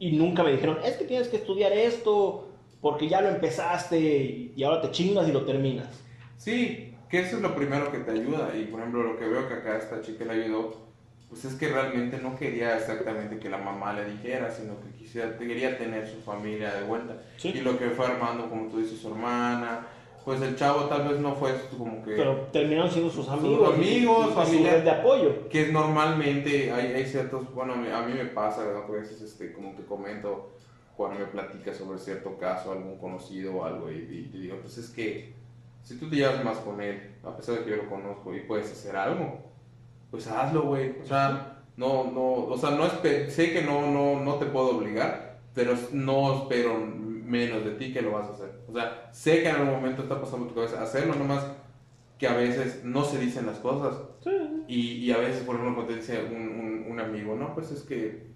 Y nunca me dijeron, es que tienes que estudiar esto porque ya lo empezaste y ahora te chingas y lo terminas. Sí, que eso es lo primero que te ayuda. Y por ejemplo, lo que veo que acá esta chica le ayudó, pues es que realmente no quería exactamente que la mamá le dijera, sino que quisiera, quería tener su familia de vuelta. Sí. Y lo que fue armando, como tú dices, su hermana, pues el chavo tal vez no fue como que... Pero terminaron siendo sus amigos. amigos, y- y su familia. red de apoyo. que normalmente hay, hay ciertos, bueno, a mí me pasa, ¿no? que a veces, este, como te comento, cuando me platicas sobre cierto caso, algún conocido o algo, y, y te digo, pues es que si tú te llevas más con él, a pesar de que yo lo conozco y puedes hacer algo, pues hazlo, güey. O sea, no, no, o sea, no sé que no, no, no te puedo obligar, pero no espero menos de ti que lo vas a hacer. O sea, sé que en algún momento está pasando tu cabeza hacerlo, nomás que a veces no se dicen las cosas. Y, y a veces, por ejemplo, cuando te dice un, un, un amigo, no, pues es que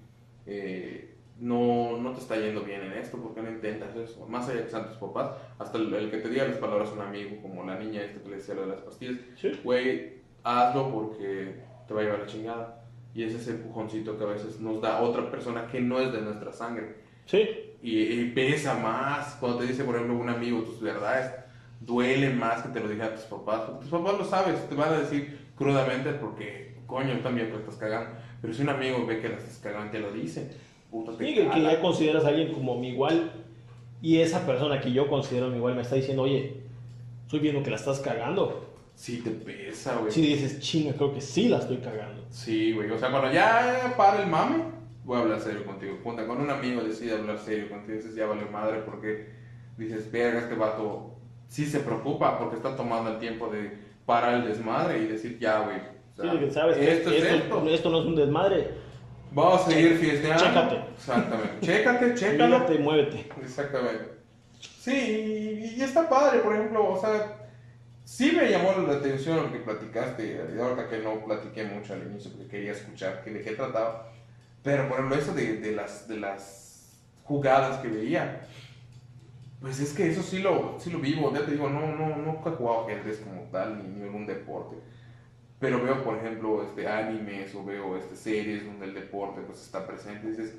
eh, no, no te está yendo bien en esto, ¿por qué no intentas eso? Más allá que sean tus papás, hasta el, el que te diga las palabras un amigo, como la niña esta que le decía lo de las pastillas, Sí. güey, hazlo porque te va a llevar la chingada. Y ese es ese empujoncito que a veces nos da otra persona que no es de nuestra sangre. Sí. Y, y pesa más cuando te dice, por ejemplo, un amigo tus verdades. Duele más que te lo digan tus papás. Porque tus papás lo sabes, te van a decir crudamente porque, coño, también te estás cagando. Pero si un amigo ve que la estás cagando, te lo dice. Puta, te Sí, que, que ya consideras a alguien como mi igual y esa persona que yo considero mi igual me está diciendo, oye, estoy viendo que la estás cagando. Sí, te pesa, güey. Si dices, chinga, creo que sí la estoy cagando. Sí, güey. O sea, cuando ya para el mame, voy a hablar serio contigo. Cuando un amigo decide hablar serio contigo, dices, ya vale madre, porque dices, verga, este vato sí se preocupa porque está tomando el tiempo de parar el desmadre y decir, ya, güey. o sea, Sí, sabes esto es esto, esto. esto no es un desmadre. Vamos a seguir fiesteando. Chécate. Exactamente. *laughs* Chécate, chécalo. Mírate, muévete. Exactamente. Sí, y, y está padre, por ejemplo, o sea, sí me llamó la atención lo que platicaste, y ahorita que no platiqué mucho al inicio porque quería escuchar que de qué trataba, pero por ejemplo eso de, de las, de las jugadas que veía, pues es que eso sí lo, sí lo vivo, ya te digo, no, no, nunca he jugado ajedrez como tal, ni, ni algún deporte, pero veo, por ejemplo, este, animes o veo este, series donde el deporte pues está presente y dices,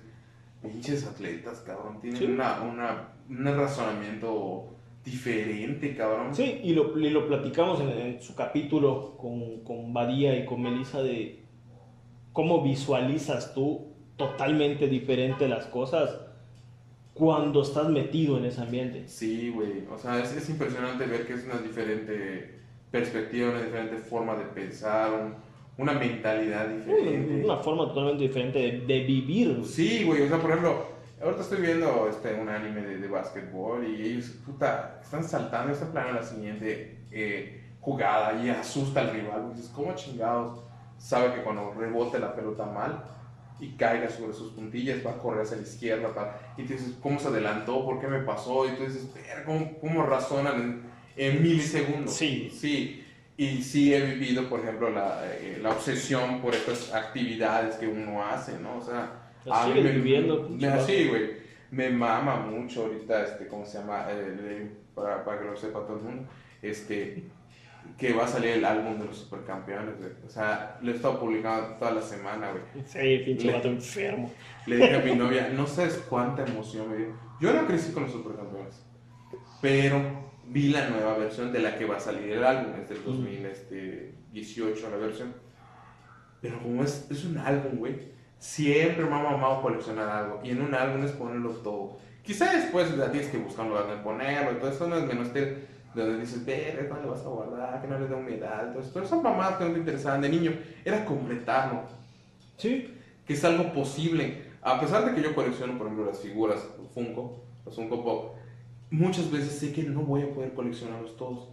pinches atletas, cabrón, tienen Sí. una, una, un razonamiento diferente, cabrón. Sí, y lo, y lo platicamos en, en su capítulo con, con Badía y con Melissa de cómo visualizas tú totalmente diferente las cosas cuando estás metido en ese ambiente. Sí, güey, o sea, es, es impresionante ver que es una diferente perspectiva, una diferente forma de pensar, un- una mentalidad diferente. Una forma totalmente diferente de, de vivir. Sí, güey, o sea, por ejemplo, ahorita estoy viendo este, un anime de, de básquetbol y ellos, puta, están saltando, están planeando la siguiente eh, jugada y asusta al rival. güey. Dices, ¿cómo chingados? Sabe que cuando rebote la pelota mal y caiga sobre sus puntillas, va a correr hacia la izquierda. tal. Y tú dices, ¿cómo se adelantó? ¿Por qué me pasó? Y tú dices, "Verga, ¿cómo, cómo razonan en, milisegundos? Sí. Sí. Y sí he vivido, por ejemplo, la, eh, la obsesión por estas actividades que uno hace, ¿no? O sea, a mí me- viviendo, me- así, güey. Me mama mucho ahorita, este, ¿cómo se llama? Eh, para, para que lo sepa todo el mundo. Este, que va a salir el álbum de los supercampeones, güey. O sea, lo he estado publicando toda la semana, güey. Sí, pinche Le- vato enfermo. Le dije a mi novia, no sabes cuánta emoción me dio. Yo no crecí con los supercampeones, pero vi la nueva versión de la que va a salir el álbum, es del 2018 la versión. Pero como es, es un álbum, güey, siempre me ha mamado coleccionar algo. Y en un álbum es ponerlo todo. Quizá después ya tienes que buscar un lugar donde ponerlo, todo eso no es menos de donde dices, ver, no le vas a guardar, que no le dé humedad, todo eso. Pero son mamadas que no te interesaban de niño, era completarlo Sí. que es algo posible. A pesar de que yo colecciono, por ejemplo, las figuras Funko, los Funko Pop, muchas veces sé que no voy a poder coleccionarlos todos.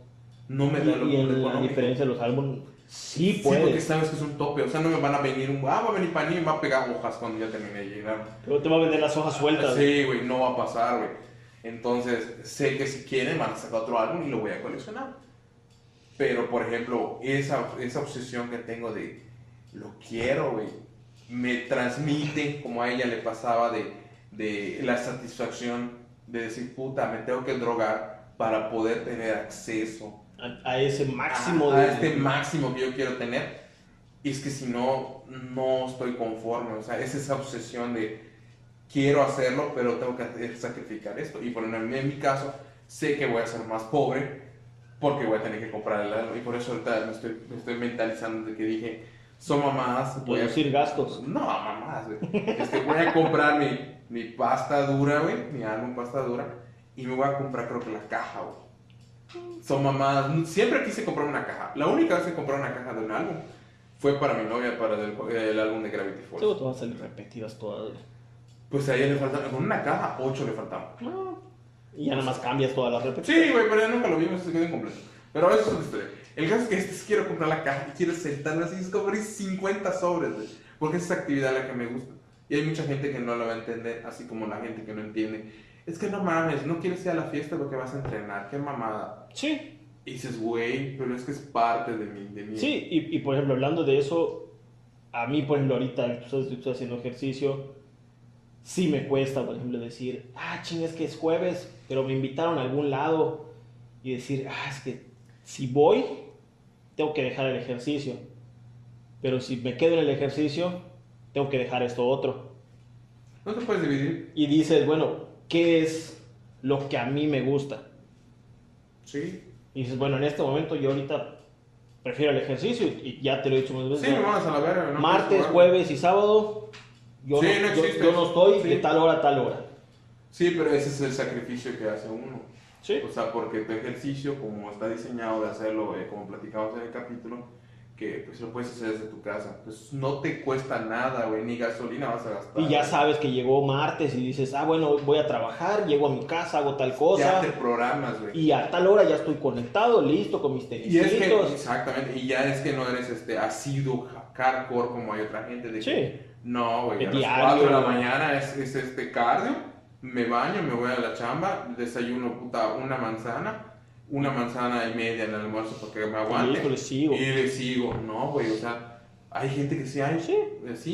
No me da lo Y, en la diferencia de los álbumes, sí Sí, porque puedes. sabes que es un tope. O sea, no me van a venir un. Ah, va a venir para mí y me va a pegar hojas cuando ya termine de llenar. Pero te va a vender las hojas sueltas. Sí, güey, no va a pasar, güey. Entonces, sé que si quieren van a sacar otro álbum y lo voy a coleccionar. Pero, por ejemplo, esa, esa obsesión que tengo de lo quiero, güey, me transmite, como a ella le pasaba, de, de la satisfacción de decir, puta, me tengo que drogar para poder tener acceso A, a ese máximo a, a de... este máximo que yo quiero tener. Y es que si no, no estoy conforme. O sea, es esa obsesión de quiero hacerlo, pero tengo que sacrificar esto. Y por ejemplo, en mi caso, sé que voy a ser más pobre porque voy a tener que comprar el algo. Y por eso ahorita me estoy, me estoy mentalizando de que dije, son mamás, voy a Reducir gastos. no, mamás, güey. Este, voy a comprar mi, pasta dura, güey. Mi álbum pasta dura. Y me voy a comprar, creo que la caja, güey. Son mamadas. Siempre quise comprar una caja. La única vez que compré una caja de un álbum fue para mi novia, para el, el álbum de Gravity Falls. Van a salir repetidas todas. Pues a ella le faltaban, con una caja, ocho le faltaban. No. Y ya nada más cambias todas las repeticiones. Sí, güey, pero ya nunca lo vimos, se quedó incompleto. Pero eso es otra historia. El caso es que este quiero comprar la caja y quiero sentarme así, como abrir 50 sobres, güey. Porque esa es actividad la que me gusta. Y hay mucha gente que no lo va a entender, así como la gente que no entiende. Es que no mames, no quieres ir a la fiesta porque vas a entrenar, qué mamada. Sí, Y dices, güey, pero es que es parte de mi... De mi... Sí, y, y, por ejemplo, hablando de eso, a mí, por ejemplo, ahorita estoy haciendo ejercicio, sí me cuesta, por ejemplo, decir, ah, ching, es que es jueves, pero me invitaron a algún lado, y decir, ah, es que si voy, tengo que dejar el ejercicio, pero si me quedo en el ejercicio, tengo que dejar esto otro. No te puedes dividir. Y dices, bueno, ¿qué es lo que a mí me gusta? Sí. Y dices, bueno, en este momento yo ahorita prefiero el ejercicio, y ya te lo he dicho muchas veces. Sí, ¿no? mandas a la verga. no martes, jueves y sábado, yo, Sí, no, no yo- yo no estoy Sí. de tal hora a tal hora. Sí, pero ese es el sacrificio que hace uno. Sí. O sea, porque tu ejercicio, como está diseñado de hacerlo, eh, como platicamos en el capítulo, que pues lo puedes hacer desde tu casa. Pues no te cuesta nada, güey, ni gasolina vas a gastar. Y ya sabes que llegó martes y dices, ah, bueno, voy a trabajar, llego a mi casa, hago tal Ya cosa. te programas, güey. Y a tal hora ya estoy conectado, listo, con mis Y es que, tenisitos. exactamente, y ya es que no eres este asiduo hardcore como hay otra gente de que, Sí. no, güey, a las diario. 4 de la mañana es, es este cardio, me baño, me voy a la chamba, desayuno puta una manzana, una manzana y media en el almuerzo porque me aguante. Listo, le sigo. Y le sigo, no, güey, o sea, hay gente que sí hay, Sí. sí,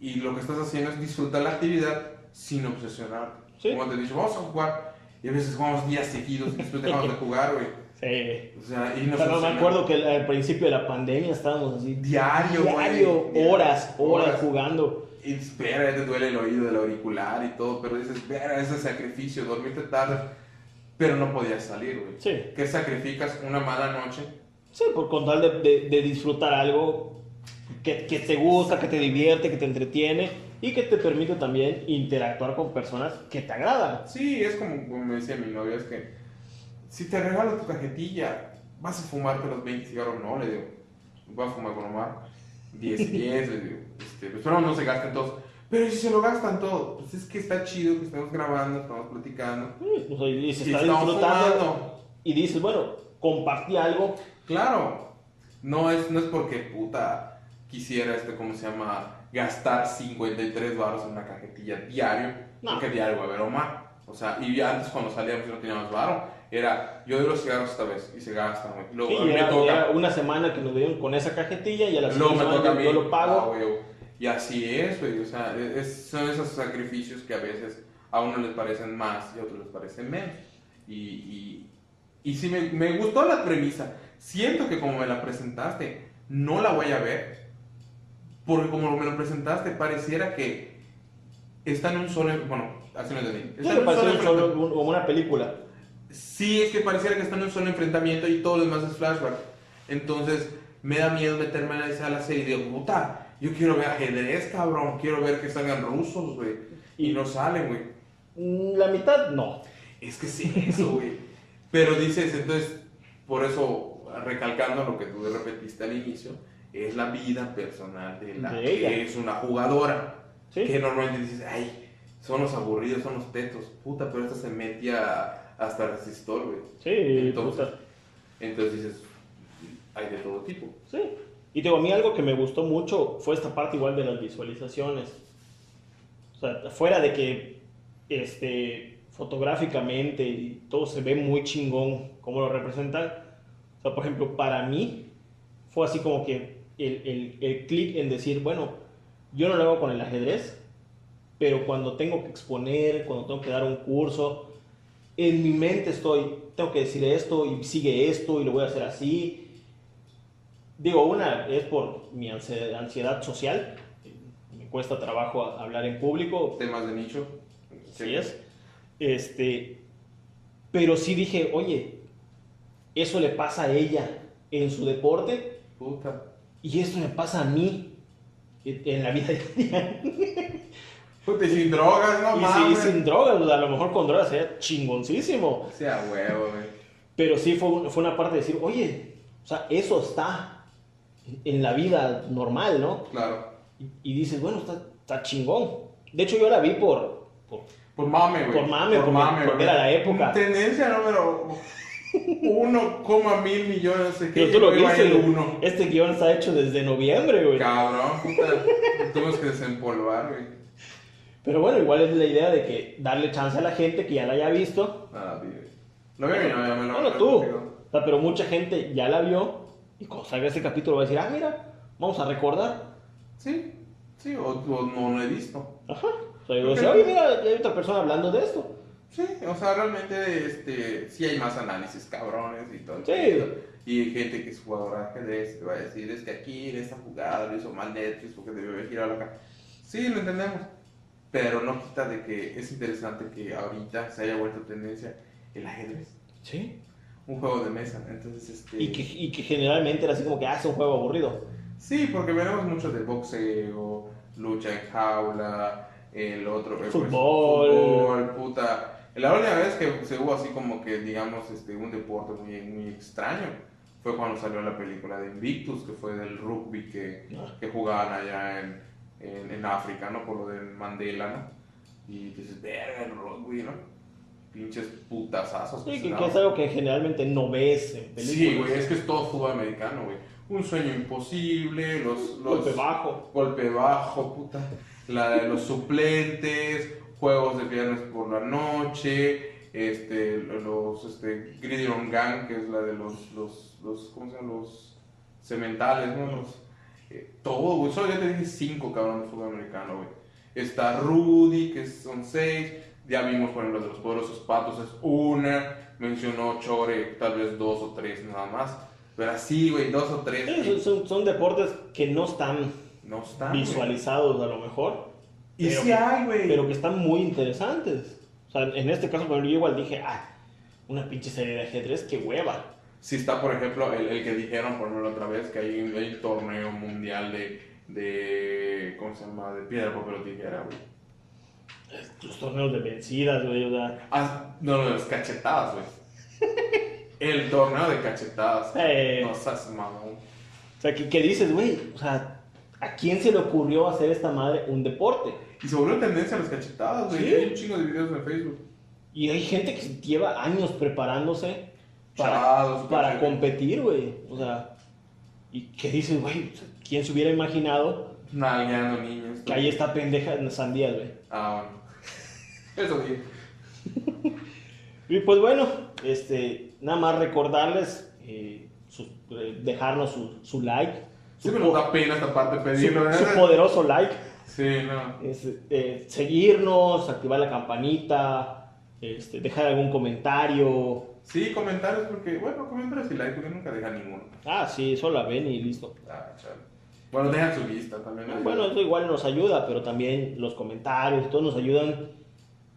y, y, y lo que estás haciendo es disfrutar la actividad sin obsesionar. Sí. Como te he dicho, vamos a jugar, y a veces jugamos días seguidos y después dejamos de jugar, güey. *laughs* Sí. O sea, y Pero me acuerdo que al principio de la pandemia estábamos así. Diario, güey. Diario, Diario, horas, horas, horas. jugando. Y espera, ya te duele el oído del auricular y todo, pero dices, espera, ese sacrificio, dormirte tarde, pero no podías salir, güey. Sí. ¿Qué sacrificas una mala noche? Sí, por con tal de, de- de disfrutar algo que, que te gusta, que te divierte, que te entretiene y que te permite también interactuar con personas que te agradan. Sí, es como, como me decía mi novia, es que si te regalo tu cajetilla, vas a fumarte los 20 cigarros, no, le digo, voy a fumar con Omar, 10 y 10, le digo, este, pues, pero no se gasten todos. Pero si se lo gastan todo, pues es que está chido que estemos grabando, estamos platicando. Sí, y se está estamos disfrutando y dices, bueno, compartí algo. Claro, no es, no es porque puta quisiera, este, ¿cómo se llama? Gastar 53 baros en una cajetilla diario, No. porque diario va a haber Omar. O sea, y antes cuando salíamos no teníamos varo, era yo doy los cigarros esta vez y se gastan, güey. Luego Sí, a mí me era, toca, era una semana que nos dieron con esa cajetilla y a la me siguiente toca semana yo, lo pago. Ah, y así es, güey. O sea, es- son esos sacrificios que a veces a uno les parecen más y a otros les parecen menos. Y, y, y sí me, me gustó la premisa. Siento que como me la presentaste, no la voy a ver. Porque como me lo presentaste, pareciera que está en un solo. Bueno, así no entendí. Está en un solo como una película. Sí, es que pareciera que está en un solo enfrentamiento y todo lo demás es flashback. Entonces, me da miedo meterme a esa la serie digo, puta, yo quiero ver ajedrez, cabrón. Quiero ver que salgan rusos, güey. Y no salen, güey. Mm, La mitad, no. Es que sí, eso, güey. Pero dices, entonces, por eso, recalcando lo que tú repetiste al inicio, es la vida personal de la De que ella. es una jugadora. Sí. Que normalmente dices, ay, son los aburridos, son los tetos. Puta, pero esta se metía hasta resistor, güey. Sí, Entonces, puta. entonces dices, hay de todo tipo. Sí. Y digo, a mí algo que me gustó mucho fue esta parte igual de las visualizaciones. O sea, fuera de que este, fotográficamente todo se ve muy chingón como lo representan. O sea, por ejemplo, para mí fue así como que el, el, el clic en decir, bueno, yo no lo hago con el ajedrez, pero cuando tengo que exponer, cuando tengo que dar un curso, en mi mente estoy, tengo que decir esto y sigue esto y lo voy a hacer así. Digo, una es por mi ansiedad, social, me cuesta trabajo hablar en público, Temas de nicho. Así es. Este, pero sí dije, oye, eso le pasa a ella en su deporte Puta. y esto me pasa a mí en la vida *laughs* diaria. Puta, y sin drogas, no y mames. sí, sin drogas, sea, a lo mejor con drogas sería chingoncísimo. Sea huevo, güey. Pero sí fue, fue una parte de decir, oye, o sea, eso está en la vida normal, ¿no? Claro. Y, y dices, bueno, está, está chingón. De hecho, yo la vi por, por Por mame, güey. Por mame, porque- porque güey. era la época. Tendencia número 1, mil millones, no qué. Pero tú lo viste, uno. Este guion está hecho desde noviembre, güey. Cabrón, puta. Tuvimos que desempolvar, güey. Pero bueno, igual es la idea de que darle chance a la gente que ya la haya visto. Nada, vive. Lo veo, no, Bueno, me lo tú. digo. O sea, pero mucha gente ya la vio y cuando salga este capítulo va a decir, ah, mira, vamos a recordar. Sí, sí, o, o no lo he visto. Ajá. O sea, yo decía, oye, mira, hay otra persona hablando de esto. Sí, o sea, realmente este, sí hay más análisis cabrones y todo. Sí. Y gente que es jugadora de ajedrez te va a decir, es que aquí en esta jugada lo hizo mal Netflix porque debió haber girado acá. Sí, lo entendemos. Pero no quita de que es interesante que ahorita se haya vuelto tendencia el ajedrez. Sí. Un juego de mesa. Entonces, este... Y que, y que generalmente era así como que hace un juego aburrido. Sí, porque veremos mucho de boxeo, lucha en jaula, el otro... pues, Fútbol. fútbol, puta. La única vez que se hubo así como que, digamos, este, un deporte muy, muy extraño fue cuando salió la película de Invictus, que fue del rugby que, Ah. que jugaban allá en, en, en África, ¿no? Por lo de Mandela, ¿no? Y dices, verga, el rugby, ¿no? Pinches putazazos. Sí, que, es algo que generalmente no ves en películas. Sí, güey, es que es todo fútbol americano, güey. Un sueño imposible, los... los Golpe bajo. golpe bajo, puta. La de los suplentes, juegos de viernes por la noche, este, los, este, Gridiron Gang, que es la de los, los, los ¿cómo se llaman? Los cementales, ¿no? Los, eh, todo, güey. Solo ya te dije cinco, cabrón, de fútbol americano, güey. Está Rudy, que son seis. Ya vimos, por ejemplo, de los poderosos patos, es una. Mencionó Chore, tal vez dos o tres nada más. Pero así, güey, dos o tres. Sí, son, son- deportes que no están no están. visualizados a lo mejor, Y pero sí que- hay, güey. pero que están muy interesantes. O sea, en este caso, por ejemplo, yo igual dije, ah, una pinche serie de ajedrez, qué hueva. Si está, por ejemplo, el, el que dijeron, por ejemplo, otra vez, que hay, un torneo mundial de, de, ¿cómo se llama? De piedra, papel o tijera, güey. Los torneos de vencidas, güey, o sea, Ah, no, no, las cachetadas, güey. *laughs* El torneo de cachetadas. Eh. No seas mamón. o sea, que dices, güey, o sea, ¿a quién se le ocurrió hacer esta madre un deporte? Y se volvió tendencia a las cachetadas, güey. Sí. Hay un chingo de videos en Facebook. Y hay gente que lleva años preparándose para, para competir, güey. O sea, y que dices, güey, ¿quién se hubiera imaginado Nalgueando niños. que ahí está pendeja en sandías, güey? Ah, bueno. *laughs* Eso sí. *laughs* Y pues bueno, este, nada más recordarles, eh, eh, dejarnos su, su like, su, Siempre nos da pena esta parte su- pedirlo, su ¿verdad? poderoso like, Sí, no. es, eh, seguirnos, activar la campanita, este, dejar algún comentario. Sí, comentarios, porque, bueno, comentarios y like, porque nunca dejan ninguno. Ah, sí, solo la ven y listo. Ah, chale. Bueno, dejan su lista también. ¿no? Bueno, eso igual nos ayuda, pero también los comentarios, todos nos ayudan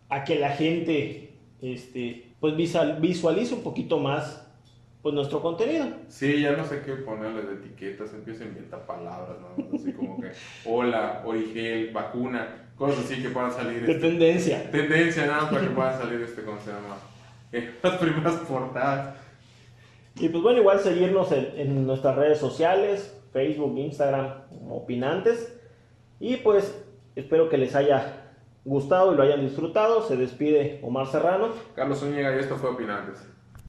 a que la gente este, pues visual- visualice un poquito más pues, nuestro contenido. Sí, ya no sé qué ponerle de etiquetas, empiezo a inventar palabras, ¿no? Así como que, *laughs* hola, origel, vacuna, cosas así que puedan salir. De este, tendencia. tendencia, nada más para que *laughs* puedan salir, este, ¿cómo se llama? Eh, las primeras portadas. Y pues bueno, igual seguirnos en, en nuestras redes sociales, Facebook, Instagram, opinantes. Y pues espero que les haya gustado y lo hayan disfrutado. Se despide Omar Serrano. Carlos Zúñiga y esto fue Opinantes.